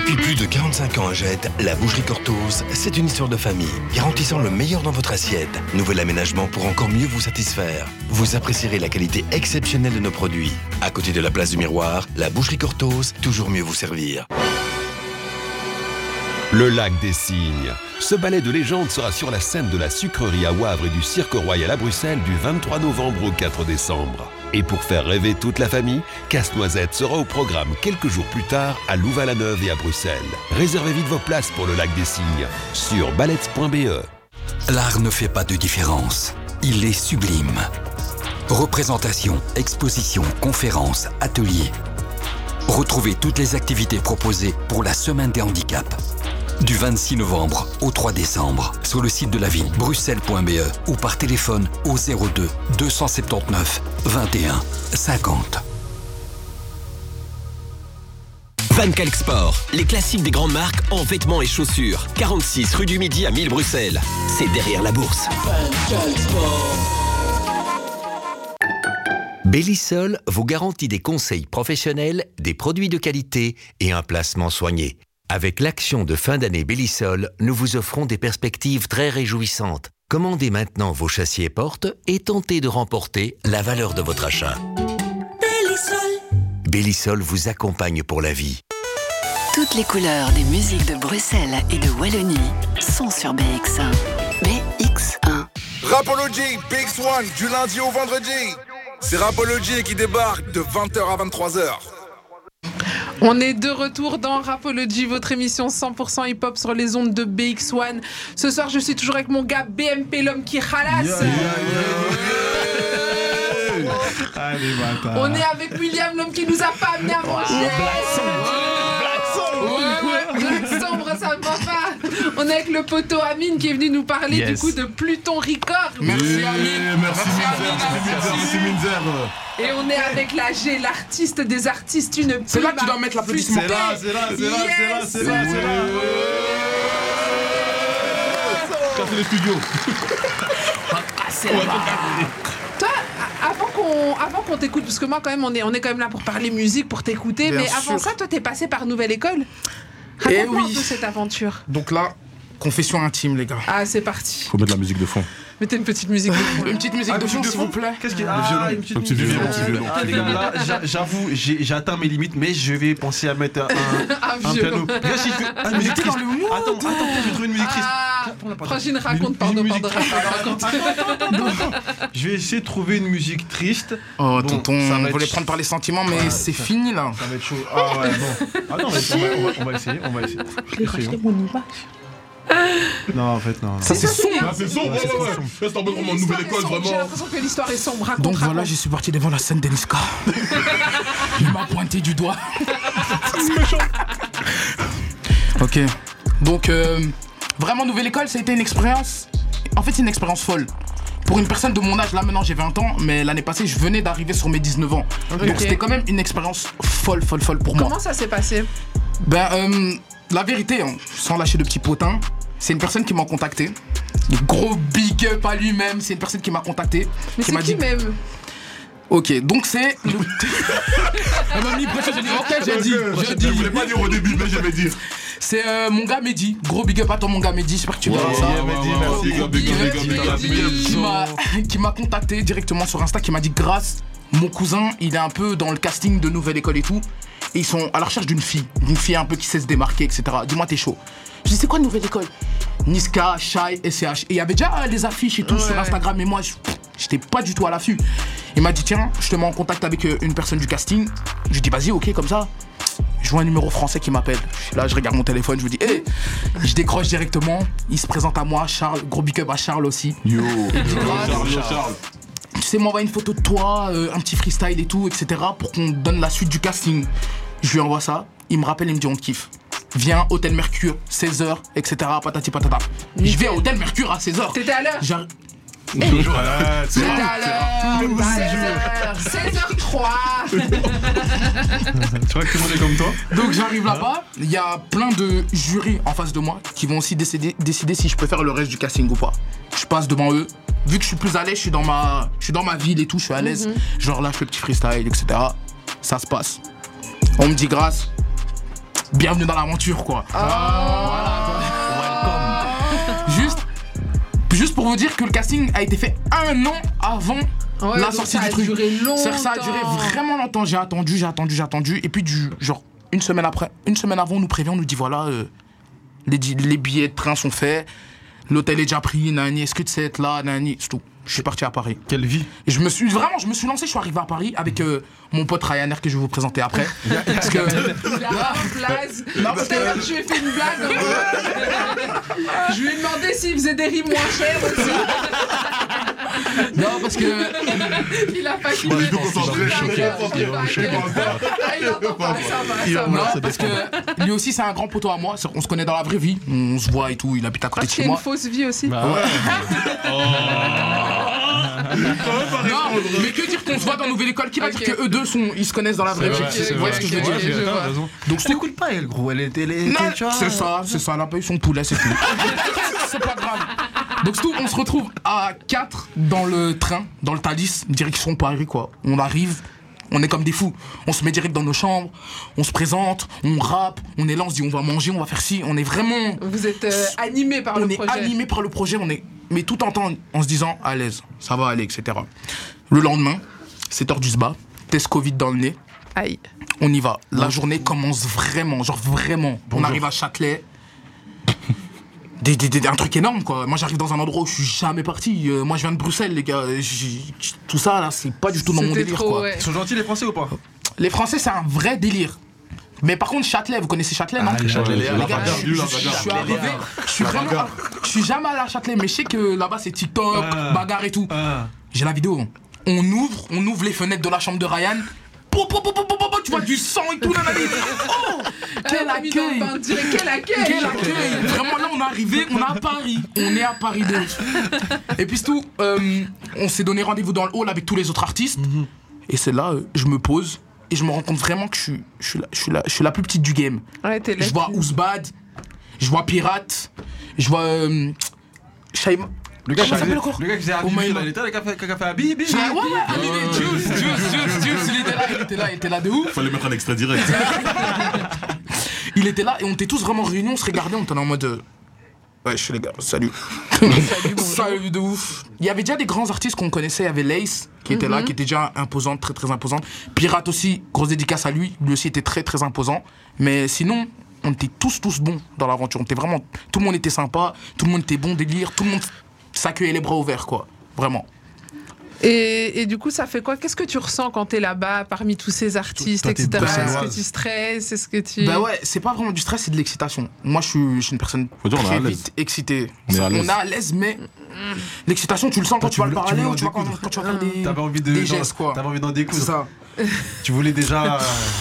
Depuis plus de 45 ans à Jette, la boucherie Cortose, c'est une histoire de famille, garantissant le meilleur dans votre assiette. Nouvel aménagement pour encore mieux vous satisfaire. Vous apprécierez la qualité exceptionnelle de nos produits. À côté de la place du miroir, la boucherie Cortose, toujours mieux vous servir. Le lac des Cygnes. Ce ballet de légende sera sur la scène de la sucrerie à Wavre et du Cirque Royal à Bruxelles du 23 novembre au 4 décembre. Et pour faire rêver toute la famille, Casse-Noisette sera au programme quelques jours plus tard à Louvain-la-Neuve et à Bruxelles. Réservez vite vos places pour le lac des Cygnes sur ballets.be. L'art ne fait pas de différence. Il est sublime. Représentation, exposition, conférences, ateliers. Retrouvez toutes les activités proposées pour la Semaine des handicaps. Du 26 novembre au 3 décembre, sur le site de la ville bruxelles.be ou par téléphone au 02 279 21 50. Van Kalk Sport, les classiques des grandes marques en vêtements et chaussures. 46 rue du Midi à 1000 Bruxelles. C'est derrière la bourse. Bellisol vous garantit des conseils professionnels, des produits de qualité et un placement soigné. Avec l'action de fin d'année Bellisol, nous vous offrons des perspectives très réjouissantes. Commandez maintenant vos châssis et portes et tentez de remporter la valeur de votre achat. Bellisol vous accompagne pour la vie. Toutes les couleurs des musiques de Bruxelles et de Wallonie sont sur BX1. BX1. Rapology, Big One, du lundi au vendredi. C'est Rapology qui débarque de 20h à 23h. On est de retour dans Rapology, votre émission 100% hip-hop sur les ondes de BX1. Ce soir, je suis toujours avec mon gars BMP, l'homme qui ralasse. Allez. On est avec William, l'homme qui nous a pas amené à manger. Ouais, Black Sombre, ça me va pas. On est avec le poteau Amine qui est venu nous parler Yes. du coup de Pluton Record. Merci, Amine. Merci, Minzer, merci, Minzer. Et on est avec la G, l'artiste des artistes, une C'est là que tu dois mettre l'applaudissement. fuster. C'est là, c'est là, c'est là, c'est là, c'est là, c'est là. Casser les studios. Toi, a- avant qu'on avant qu'on t'écoute, parce que moi quand même on est on est quand même là pour parler musique, pour t'écouter, Bien mais avant sûr. ça, toi t'es passé par Nouvelle École? Eh Raconte-moi oui. un peu cette aventure. Donc là, confession intime, les gars. Ah c'est parti. Faut mettre la musique de fond. Mettez une petite musique. de. Une petite musique Ah, de fond, s'il vous plaît. Qu'est-ce qu'il y a Ah, une petite Un petit musique. violon. Ah, j'avoue, j'ai atteint mes limites, mais je vais penser à mettre un, Un piano. Si je fais ah, une musique triste. Attends, attends, je vais trouver une musique triste. Ah, raconte, pardon, pardon, raconte. Je vais essayer de trouver une musique triste. Oh, tonton, on voulait prendre par les sentiments, mais Ouais, c'est fini là. Ça va être chaud. Ah ouais, bon. Attends, on va, on va- on essayer, on va essayer. Essayons. Non, en fait, non. Ça, c'est sombre. Ah, c'est sombre, ouais, ouais, ouais. Là, c'est en mode vraiment nouvelle école, sombre, J'ai vraiment. l'impression que l'histoire est sombre. Raconte, Donc voilà, raconte. je suis parti devant la scène d'Eniska. Il m'a pointé du doigt. ok. Donc, euh, vraiment, nouvelle école, ça a été une expérience. En fait, c'est une expérience folle. Pour une personne de mon âge, là maintenant j'ai 20 ans, mais l'année passée je venais d'arriver sur mes 19 ans. Donc c'était quand même une expérience folle, folle, folle pour moi. Comment ça s'est passé? Ben, euh, la vérité, hein, sans lâcher de petits potins, c'est une personne qui m'a contacté. Gros big up à lui-même, c'est une personne qui m'a contacté. Mais qui c'est m'a qui dit. même? Ok, donc c'est. le- Elle m'a mis pression, j'ai dit, ok, j'ai dit. Je voulais pas dire au début, mais je vais dire. C'est euh, mon gars Mehdi. Gros big up à toi, mon gars Mehdi. J'espère que tu verras ouais, ça. ouais, merci, big up, Qui m'a contacté directement sur Insta, qui m'a dit grâce, mon cousin, il est un peu dans le casting de Nouvelle École et tout. Et ils sont à la recherche d'une fille. D'une fille un peu qui sait se démarquer, etc. Dis-moi, t'es chaud. Je dis, c'est quoi Nouvelle École? Niska, Shai, SCH. Et il y avait déjà euh, les affiches et tout sur Instagram, mais moi, je- j'étais pas du tout à l'affût. Il m'a dit tiens, je te mets en contact avec euh, une personne du casting. Je lui dis vas-y, ok, comme ça. Je vois un numéro français qui m'appelle. Je suis Là, je regarde mon téléphone, je me dis, hé Je décroche directement. Il se présente à moi, Charles. Gros big up à Charles aussi. Yo, yo, Charles, yo, Charles. Tu sais m'envoyer une photo de toi, euh, un petit freestyle et tout, etc. pour qu'on donne la suite du casting. Je lui envoie ça. Il me rappelle, il me dit, on te kiffe. Viens, Hôtel Mercure, 16h, etc. Patati patata. Je vais à Hôtel Mercure à 16h. T'étais à l'heure. Toujours à l'heure. T'étais à l'heure 16h, 16h03 Tu vois que tout le monde est comme toi Donc j'arrive là-bas, il y a plein de jurys en face de moi qui vont aussi décider, décider si je peux faire le reste du casting ou pas. Je passe devant eux. Vu que je suis plus à l'aise, je suis dans ma, je suis dans ma ville et tout, je suis à l'aise. Mhm. Genre là, je fais le petit freestyle, etc. Ça se passe. On me dit grâce. Bienvenue dans l'aventure, quoi. Juste, juste pour vous dire que le casting a été fait un an avant Ouais, la sortie ça du a truc. duré C'est-à-dire que Ça a duré longtemps. vraiment longtemps. J'ai attendu, j'ai attendu, j'ai attendu. Et puis, du, genre, une semaine après, une semaine avant, on nous prévient, on nous dit voilà, euh, les, les billets de train sont faits, l'hôtel est déjà pris, nani, est-ce que tu sais être là, nani, c'est tout. Je suis parti à Paris. Quelle vie Et je me suis vraiment, je me suis lancé, je suis arrivé à Paris avec euh, mon pote Ryanair que je vais vous présenter après. parce que. Il a en place. Non, parce que- je lui ai fait une blague. je lui ai demandé s'il faisait des rimes moins chères aussi. Non, parce que. Il a pas Moi, concentré, Il a choqué. Ah, Il entend pas, ça va. Non, parce que lui aussi, c'est un grand poteau à moi. On se connaît dans la vraie vie. On se voit et tout. Il habite à côté de chez y a une moi. fausse vie aussi. Bah Non, mais que dire qu'on se voit dans Nouvelle École? Qui va dire que eux deux sont, ils se connaissent dans la vraie vie? vrai, Vous voyez ce que je veux dire. Donc Je t'écoute pas, elle, gros. Elle vois, c'est ça, c'est ça. Elle a pas eu son poulet, c'est tout. c'est pas grave. Donc c'est tout, on se retrouve à 4 dans le train, dans le Thalys, direction Paris quoi. On arrive, on est comme des fous. On se met direct dans nos chambres, on se présente, on rappe, on est là, on se dit on va manger, on va faire ci, on est vraiment. Vous êtes euh, animé par on le est projet. animé par le projet, on est. Mais tout en temps en se disant à l'aise, ça va aller, etc. Le lendemain, 7h du SBA, test Covid dans le nez. Aïe. On y va. La journée commence vraiment, genre vraiment. On arrive à Châtelet. Des, des- des- un truc énorme quoi. Moi j'arrive dans un endroit où je suis jamais parti. Euh, moi je viens de Bruxelles les gars. Tout ça là c'est pas du tout dans mon délire trop, quoi. ouais. Ils sont gentils, les Français ou pas? Les Français c'est un vrai délire. Mais par contre Châtelet, vous connaissez Châtelet non? Ah, les Châtelet, Les gars, je- suis arrivé, je suis vraiment, je suis jamais allé à Châtelet, mais je sais que là-bas c'est TikTok, Ah. bagarre et tout. Ah. J'ai la vidéo. On ouvre, on ouvre les fenêtres de la chambre de Ryan. Po, po, tu vois du sang et tout. nanani. Oh Quel le accueil. Quel accueil Quel accueil Vraiment là on est arrivé, on est à Paris. On est à Paris de. Et puis c'est tout, euh, on s'est donné rendez-vous dans le hall avec tous les autres artistes. Et c'est là, euh, je me pose et je me rends compte vraiment que je suis, je suis, la, je suis, la, je suis la plus petite du game. Ouais, là. Je vois Ouzbad, je vois Pirate, je vois... Euh, Shaima- Le gars, encore le gars qui là, God. il était là, le gars qui a fait- bibi. Ah ouais, ouais, ah, Juice, Juice, Juice, Juice, il était là, il était là, il était là de ouf. Fallait mettre un extrait direct. Il était là et on était tous vraiment réunis, on se regardait, on était en mode. euh, Ouais, je suis les gars, salut. salut de ouf. Il y avait déjà des grands artistes qu'on connaissait, il y avait Lace qui était là, Mhm. qui était déjà imposante, très très imposante. Pirate aussi, grosse dédicace à lui, lui aussi était très très imposant. Mais sinon, on était tous tous bons dans l'aventure. On était vraiment. Tout le monde était sympa, tout le monde était bon délire, tout le monde s'accueillait les bras ouverts, quoi. Vraiment. Et, et du coup, ça fait quoi? Qu'est-ce que tu ressens quand t'es là-bas, parmi tous ces artistes, Toi, etc. Est-ce que tu stresses? Est-ce que tu... Bah ouais, c'est pas vraiment du stress, c'est de l'excitation. Moi, je suis, je suis une personne Faut dire, on est très à l'aise. vite excitée. On est à l'aise. mais l'excitation, tu le sens quand tu vas le tu parler ou tu vas quand, tu vas faire des, T'avais envie de. des gestes. T'avais envie d'en C'est découdre. ça. Tu voulais déjà.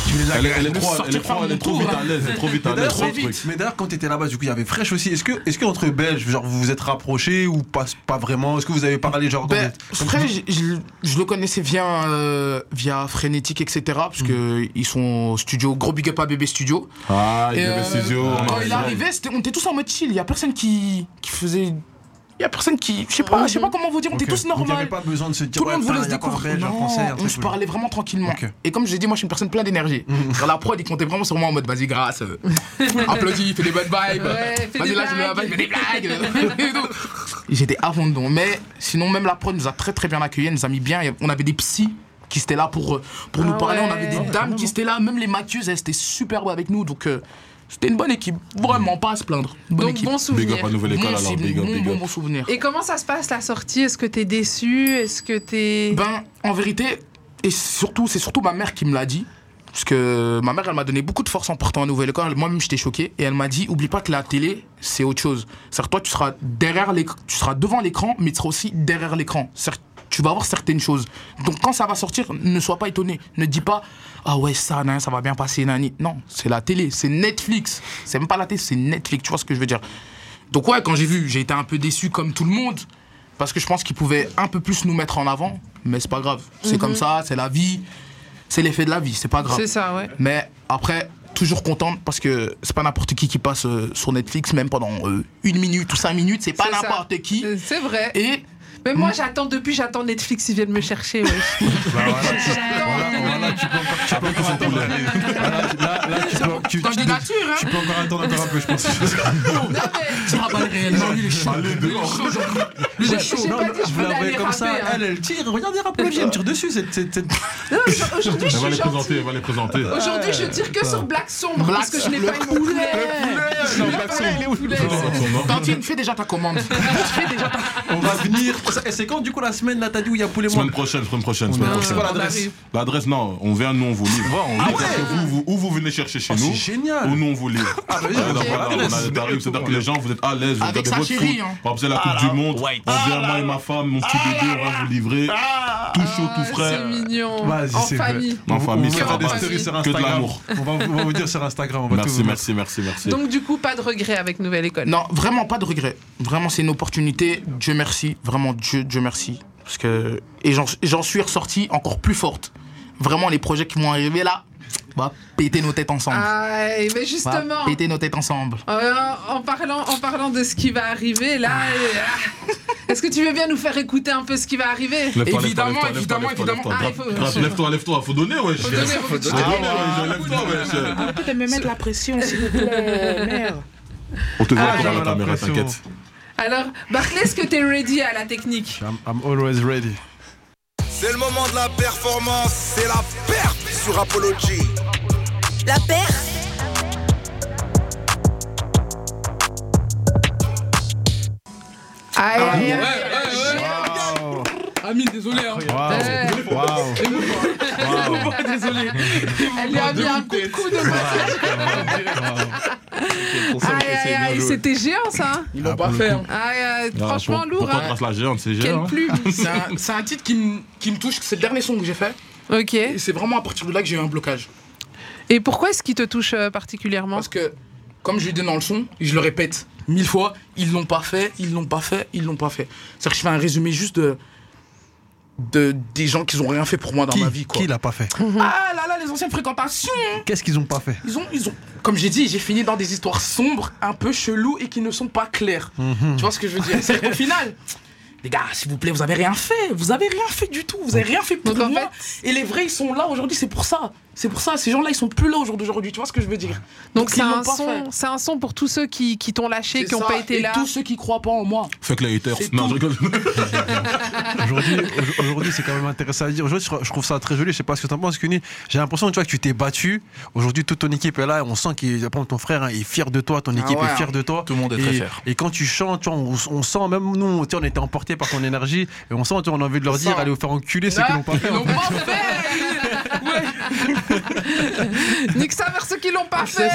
Tu voulais déjà. Elle est- elle est trop- elle est elle est vite à l'aise. elle est Trop vite à Mais l'aise. Mais d'ailleurs, quand t'étais là-bas, du coup, il y avait Fresh aussi. Est-ce que, est-ce que entre Belges, genre, vous vous êtes rapprochés ou pas, pas vraiment? Est-ce que vous avez parlé, genre, Ben, comme dis- je, je- je le connaissais via, euh, via Frénétique, etc. Parce que ils sont au studio, gros big up à Bébé Studio. Ah, il y avait euh, studio. on Quand il arrivait, c'était- on était tous en mode chill. Il y a personne qui, qui faisait. Il y a personne qui. Je sais pas, je sais pas comment vous dire, on était tous Donc, il n'y avait normaux. pas besoin de se dire. Tout le monde voulait se découvrir. Non, Français, on se parlait vraiment tranquillement. Et comme je l'ai dit, moi je suis une personne pleine d'énergie. Sur La prod, il comptait vraiment sur moi en mode vas-y, grâce. euh, applaudis, fais des bonnes vibes. Ouais, Vas-y, là, je mets la blagues. vibe, fais des blagues. J'étais fond dedans. Mais sinon, même la prod nous a très très bien accueillis, elle nous a mis bien. On avait des psys qui étaient là pour, euh, pour nous Ah parler. On avait des dames qui étaient là. Même les maquilleuses, elles étaient superbes avec nous. Donc. euh, C'était une bonne équipe. Vraiment, pas à se plaindre. Bonne Donc, équipe. bon souvenir. Big up à Nouvelle École Bon, alors, c'est big up, bon, big bon, up. bon souvenir. Et comment ça se passe la sortie? Est-ce que t'es déçu? Est-ce que t'es. Ben, en vérité, et surtout, c'est surtout ma mère qui me l'a dit. Parce que ma mère, elle m'a donné beaucoup de force en partant à Nouvelle École. Moi-même, j'étais choqué. Et elle m'a dit, oublie pas que la télé, c'est autre chose. C'est-à-dire, toi, tu seras derrière l'écran, tu seras devant l'écran, mais tu seras aussi derrière l'écran. Tu vas voir certaines choses. Donc, quand ça va sortir, ne sois pas étonné. Ne dis pas, ah ouais, ça, nan, ça va bien passer, nani. Non, c'est la télé, c'est Netflix. C'est même pas la télé, c'est Netflix. Tu vois ce que je veux dire Donc, ouais, quand j'ai vu, j'ai été un peu déçu comme tout le monde. Parce que je pense qu'ils pouvaient un peu plus nous mettre en avant. Mais c'est pas grave. C'est Mhm. comme ça, c'est la vie. C'est l'effet de la vie, c'est pas grave. C'est ça, ouais. Mais après, toujours contente parce que c'est pas n'importe qui qui passe euh, sur Netflix, même pendant euh, une minute ou cinq minutes, c'est pas n'importe qui. C'est vrai. Et Mais moi, j'attends depuis, j'attends Netflix, ils viennent me chercher. wesh. Voilà, tu peux encore, tu peux encore attendre. Là, là, là, tu peux, tu, tu, Candidature, hein tu peux encore attendre encore un peu, je pense. Réellement, lui, il est chaud. Lui, il est chaud aujourd'hui. Lui, il est chaud. J'ai pas dit que je Vous la voulais voyez aller comme ça, rapper, hein. elle, elle tire. Regardez, Rapology, elle me tire dessus. cette- cette- cette- Non, Aujourd'hui, je Elle va suis les présenter, gentille. elle va les présenter. Aujourd'hui, je tire que sur Black Sombre Black parce que je n'ai le pas eu mon poulet. Non, Black Sombre. Tantine, fais déjà ta commande. Fais déjà ta On va venir. Et c'est quand, du coup, la semaine, là, t'as dit où il y a poulet Semaine prochaine, semaine prochaine, semaine prochaine. c'est pas l'adresse. L'adresse, non, on vient, nous on vous livre. C'est-à-dire que vous, vous- ou vous venez chercher chez Oh, nous, c'est génial. ou nous on vous livre. Ah, bah on a des tarifs, c'est-à-dire que les gens, vous êtes à l'aise, vous Avec regardez votre chérie, foot. hein. Par exemple, c'est la Coupe du Monde, on vient, moi et ma femme, mon petit bébé, on va vous livrer. Tout chaud, tout C'est frais. mignon. Vas-y, En c'est vrai. famille. En famille, on c'est stories sur Que de Instagram. l'amour. On va, on va vous dire sur Instagram. On va merci, merci, merci. Donc, du coup, pas de regret avec Nouvelle École. Non, vraiment pas de regret. Vraiment, c'est une opportunité. Dieu merci. Vraiment, Dieu, Dieu merci. Parce que, et j'en suis ressorti encore plus forte. Vraiment, les projets qui vont arriver là, on va péter nos têtes ensemble. Ah, mais va justement, péter nos têtes ensemble. euh, en, parlant, en parlant de ce qui va arriver, là, euh, est-ce que tu veux bien nous faire écouter un peu ce qui va arriver? Évidemment, lève-toi, évidemment, lève-toi, lève-toi, évidemment. lève-toi. Ah, il faut- Grâce, Lève-toi, lève-toi, faut donner, wesh. Faut donner, faut Faut donner. lève-toi, wesh. Me mettre la pression, s'il vous plaît. Merde. On te voit Ah, encore à j'avais la caméra, t'inquiète. Alors, Barclay, est-ce que t'es ready à la technique I'm, I'm always ready. C'est le moment de la performance, c'est la perte sur Apology. La paire Aïe, Ouais, aïe, ouais. Amine, désolé. Hein. Waouh. Waouh. Désolé. Elle lui a mis un coup de au Aïe, aïe, aïe, c'était géant ça. hein. Ils l'ont pas fait. hein. Aïe, aïe, Ah, franchement pour- lourd. Pourquoi hein. la géante, c'est Quelle géant. hein. plume. C'est un, c'est un titre qui me, qui me touche. C'est le dernier son que j'ai fait. Ok. Et c'est vraiment à partir de là que j'ai eu un blocage. Et pourquoi est-ce qu'il te touche euh, particulièrement? Parce que, comme je lui dis dans le son, et je le répète mille fois, ils l'ont pas fait, ils l'ont pas fait, ils l'ont pas fait. C'est-à-dire que je fais un résumé juste de, de des gens qui ont rien fait pour moi dans Qui, ma vie. Quoi. qui l'a pas fait? Ah là là, les anciennes fréquentations Qu'est-ce qu'ils ont pas fait? Ils ont, ils ont, comme j'ai dit, j'ai fini dans des histoires sombres, un peu cheloues et qui ne sont pas claires. Mhm. Tu vois ce que je veux dire? C'est qu'au final, les gars, s'il vous plaît, vous avez rien fait. Vous avez rien fait du tout. Vous avez rien fait pour Donc, en moi. Et les vrais, ils sont là aujourd'hui. C'est pour ça. C'est pour ça. Ces gens-là, ils sont plus là au jour d'aujourd'hui. Tu vois ce que je veux dire Donc c'est un son, fait. c'est un son pour tous ceux qui, qui t'ont lâché, qui n'ont pas été et là. tous ceux qui croient pas en moi. Fuck les haters. Non, je rigole. Aujourd'hui, au- aujourd'hui, c'est quand même intéressant à dire. Aujourd'hui, je trouve ça très joli. Je sais pas ce que tu en penses, Kuni. J'ai l'impression tu vois, que tu t'es battu. Aujourd'hui, toute ton équipe est là. On sent qu'il, ton frère hein, est fier de toi. Ton équipe ouais, est fière de toi. Tout le monde est et, très fier. Et quand tu chantes, tu vois, on, on sent, même nous, tu vois, on était emportés par ton énergie. Et on sent, tu vois, on a envie de leur dire, allez vous faire enculer ceux qui l'ont pas fait. Ils l'ont en fait. pas fait. Nique ça vers ceux qui l'ont pas fait.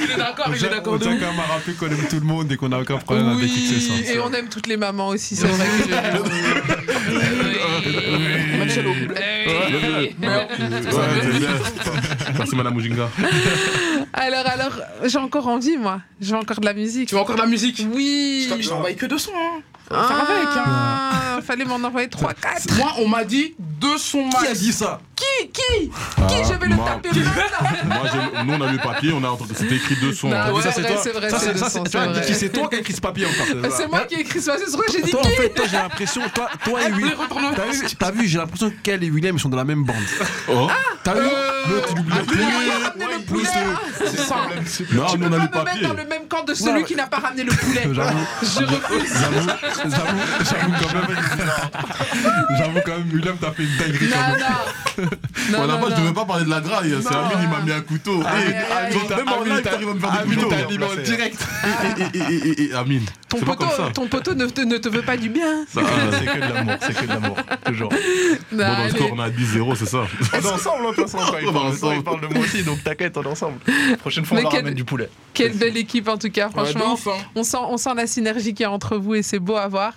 Il est d'accord, il est d'accord on tient quand même à rappeler qu'on aime tout le monde et qu'on n'a aucun problème avec qui que ce soit. Oui, et on aime toutes les mamans aussi, c'est vrai. Merci, Madame Mujinga. Alors, alors, j'ai encore envie, moi. J'ai encore de la musique. Tu veux encore de la musique Oui. Je t'ai envoyé que deux sons. Hein. Faire avec. Hein. Ah, fallait m'en envoyer 3-4. Moi, on m'a dit deux sons max. Qui a dit ça Qui Qui Qui Ah, Je vais le moi- taper. Moi, nous, on a lu le papier, on a entendu- c'était écrit deux sons. Non, hein. ouais, ça, c'est vrai, toi. c'est vrai, Ça, c'est c'est c'est- c'est vrai. qui c'est toi qui a écrit ce papier encore. C'est moi qui ai écrit ça, c'est ce que j'ai dit Toi, en qui fait, toi, j'ai l'impression, toi, toi et William. T'as vu, t'as vu, j'ai l'impression qu'elle et William, ils sont la même bande. Oh. T'as vu L'autre, il oublie le le poulet. hein. C'est ça. Non, Tu nous, peux on a pas le me papier. mettre dans le même camp de celui qui n'a pas ramené le poulet. J'avoue. Je refuse. J'avoue, j'avoue, j'avoue quand même. J'avoue quand même, Willem, t'as fait une dinguerie Non, non. Bon, Non, là-bas, non, je devais pas parler de la graille. C'est Amine, il m'a mis un couteau. Ah, genre, aïe. Même en live, t'arrives à me faire des Amine, couteaux. animé en direct. Et- et- Amine, Ton poteau, ton poteau ne te, ne te veut pas du bien. Ça, C'est que de l'amour, c'est que de l'amour, toujours. Non, Bon, dans le score, on a 10-0, c'est ça On est ensemble, de toute façon, quand il On est parle, ensemble. il parle de moi aussi, donc t'inquiète, ensemble. Prochaine fois, on Mais leur quel- ramène du poulet. Quelle belle équipe en tout cas, franchement. hein. on, sent, on sent la synergie qu'il y a entre vous et c'est beau à voir.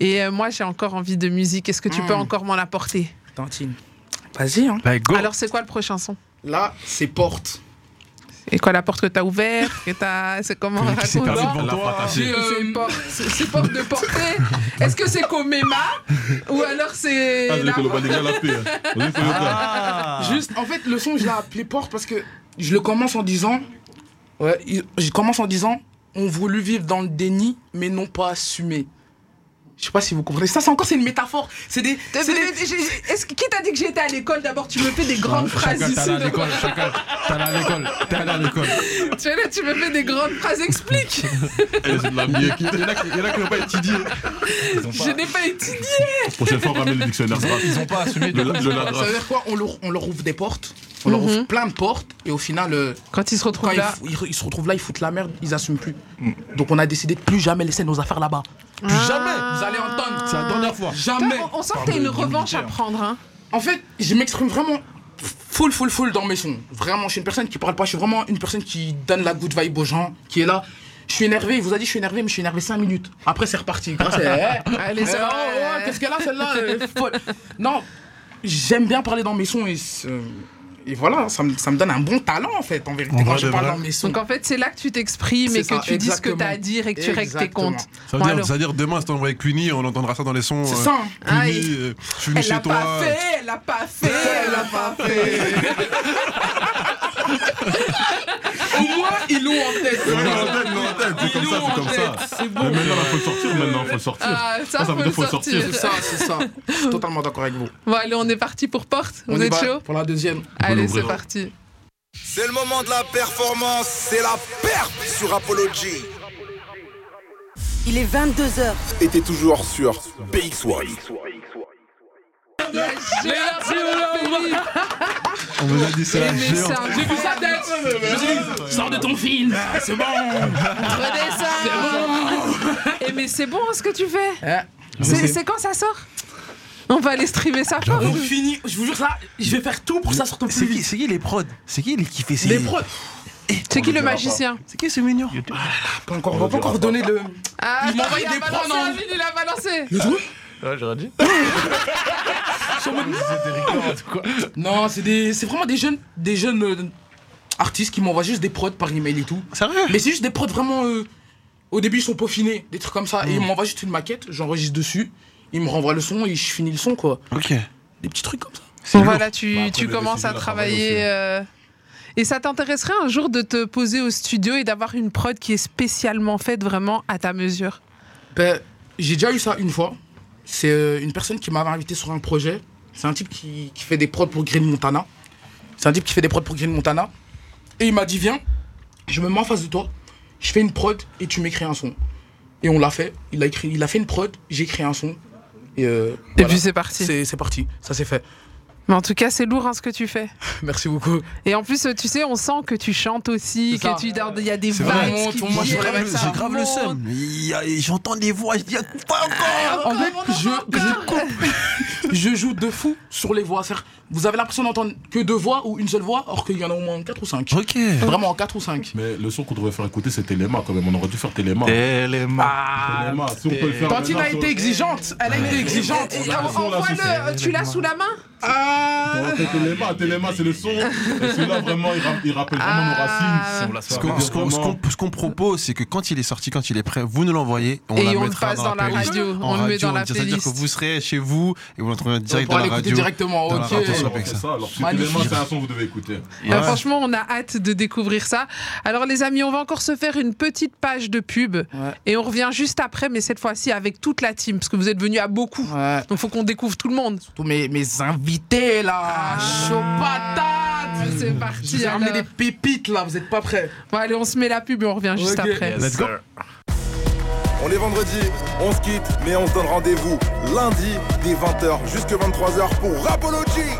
Et euh, moi j'ai encore envie de musique. Est-ce que tu peux encore m'en apporter? Tantine. Vas-y, hein. Alors c'est quoi le prochain son? Là, c'est porte. Et quoi la porte que t'as ouverte que t'as... C'est comment toi J'ai, euh, C'est porte, c'est- c'est porte de portée. Est-ce que c'est Komema ou alors c'est Ah, la- la. Ah. Juste, en fait, le son, je l'ai appelé porte parce que je le commence en disant. Ouais, je commence en disant on voulu vivre dans le déni, mais non pas assumer. Je sais pas si vous comprenez. Ça, c'est encore c'est une métaphore. C'est des. T'es- c'est des- t'es- j'ai- Est-ce que qui t'a dit que j'étais à l'école D'abord, tu me fais des grandes phrases Chacun, ici. t'es allé à l'école, t'es allé à l'école, t'es allé à l'école. Tu, es là, tu me fais des grandes phrases. Explique. C'est de la mienne. Il y en a qui n'ont pas étudié. Je n'ai pas étudié. Prochaine fois, on ramène le dictionnaire. Ils ont pas assumé. Le, le, Ça veut dire quoi? On leur, on leur ouvre des portes. On leur ouvre plein de portes. Et au final, euh, Quand ils se retrouvent quand là. ils, ils se retrouvent là, ils foutent la merde, ils assument plus. Donc on a décidé de plus jamais laisser nos affaires là-bas. Plus Ah. jamais. Vous allez entendre. C'est la dernière fois. Jamais. Toi, on, on sent que t'as une revanche à prendre. Hein. En fait, je m'exprime vraiment full, full, full dans mes sons. Vraiment, je suis une personne qui parle pas. Je suis vraiment une personne qui donne la good vibe aux gens, qui est là. Je suis énervé, il vous a dit je suis énervé, mais je suis énervé 5 minutes. Après, c'est reparti. Grâce à. Allez, eh, c'est oh, oh, Qu'est-ce qu'elle a celle-là? Elle est folle. Non, j'aime bien parler dans mes sons et, c'est- et voilà, ça me, ça me donne un bon talent en fait, en vérité, En quand je parle dans mes sons. Donc en fait, c'est là que tu t'exprimes et que ça, tu dis ce que exactement. t'as à dire et que tu règles tes comptes. Ça veut, Bon, dire, alors. ça veut dire demain, si envoyé Cluny, on entendra ça dans les sons. C'est euh, ça. hein. Ah, Cluny, euh, je suis venu Elle chez l'a pas fait, elle l'a pas fait, elle l'a pas fait. Au moins, ils l'ont en tête. Ouais, en tête, non, en tête, c'est comme ça, c'est comme ça. C'est bon. Mais maintenant, il faut le sortir, maintenant, il faut le sortir. Ah, ça, faut veut le dire faut le sortir. C'est ça, c'est ça. Je suis totalement d'accord avec vous. Bon, allez, on est parti pour porte. Vous êtes chaud? Pour la deuxième. Allez, l'ouvrir. c'est parti. C'est le moment de la performance, c'est la perte sur Apology. Il est 22h. Et t'es toujours sur BX1. On vous a dit c'est la c'est géante. J'ai vu sa tête. Sors de ton film. C'est bon. Redescends. Eh, mais c'est bon ce que tu fais. C'est c'est quand ça sort? On va aller streamer ça. On finit. Je vous jure ça. Je vais faire tout pour que ça sorte au plus C'est qui, vite. c'est qui les prods C'est qui les qui fait ces- Les prods. C'est qui le magicien C'est qui ce mignon Pas encore. On va pas encore donner le. Ah, Il m'a envoyé des prods en- Il a balancé. Le Ouais, j'aurais dit. Non, c'est des, c'est vraiment des jeunes, des jeunes euh, artistes qui m'envoient juste des prods par email et tout. Sérieux Mais c'est juste des prods vraiment. euh, au début, ils sont peaufinés, des trucs comme ça. Et ils m'envoient juste une maquette, j'enregistre dessus. Ils me renvoient le son et je finis le son, quoi. Ok. Des petits trucs comme ça. Bon, voilà, tu, Bah, après, tu commences à travailler aussi. euh, Et ça t'intéresserait un jour de te poser au studio et d'avoir une prod qui est spécialement faite vraiment à ta mesure? Ben, j'ai déjà eu ça une fois. C'est euh, une personne qui m'avait invité sur un projet. C'est un type qui, qui fait des prods pour Green Montana. C'est un type qui fait des prods pour Green Montana. Et il m'a dit Viens, je me mets en face de toi, je fais une prod et tu m'écris un son. Et on l'a fait. Il a, écrit, il a fait une prod, j'ai écrit un son. Et, euh, Et voilà. puis c'est parti. C'est parti, ça c'est fait. Mais en tout cas, c'est lourd hein, ce que tu fais. Merci beaucoup. Et en plus, tu sais, on sent que tu chantes aussi, que tu il y a des vibes qui Moi, j'ai grave, le- grave seum. J'entends des voix, je dis pas encore En fait, je, je, coupe. je joue de fou sur les voix. Vous avez l'impression d'entendre que deux voix ou une seule voix, alors qu'il y en a au moins quatre ou cinq. Ok. Vraiment quatre ou cinq. Mais le son qu'on devrait faire écouter, c'est Téléma quand même. On aurait dû faire Téléma. Téléma. Téléma, si on peut le faire. Tantine a été exigeante. Elle a été exigeante. Envoie-le, tu l'as sous la main Ah. Téléma, Téléma, c'est le son. Et celui-là, vraiment, il, ra- il rappelle vraiment nos Ah. racines. Ce qu'on ce qu'on- propose, c'est que quand il est sorti, quand il est prêt, vous nous l'envoyez. On Et la on le mettra passe dans la playlist. radio, on le met dans la radio, C'est-à-dire que playlist. vous serez chez vous et vous l'entendrez direct dans la l'écouter radio. directement, Dans la ok. Pexa. ça. Alors, c'est un son que vous devez écouter. Euh, franchement, on a hâte de découvrir ça. Alors, les amis, on va encore se faire une petite page de pub et on revient juste après, mais cette fois-ci avec toute la team, parce que vous êtes venus à beaucoup. Ouais. Donc, faut qu'on découvre tout le monde. Tous mes, mes invités là. Chaud patate. c'est parti. Je vous ai ramené des pépites là, vous êtes pas prêts Bon, allez, on se met la pub et on revient juste après. Let's go. On est vendredi, on se quitte, mais on se donne rendez-vous lundi dès 20h jusqu'à 23h pour Rapology.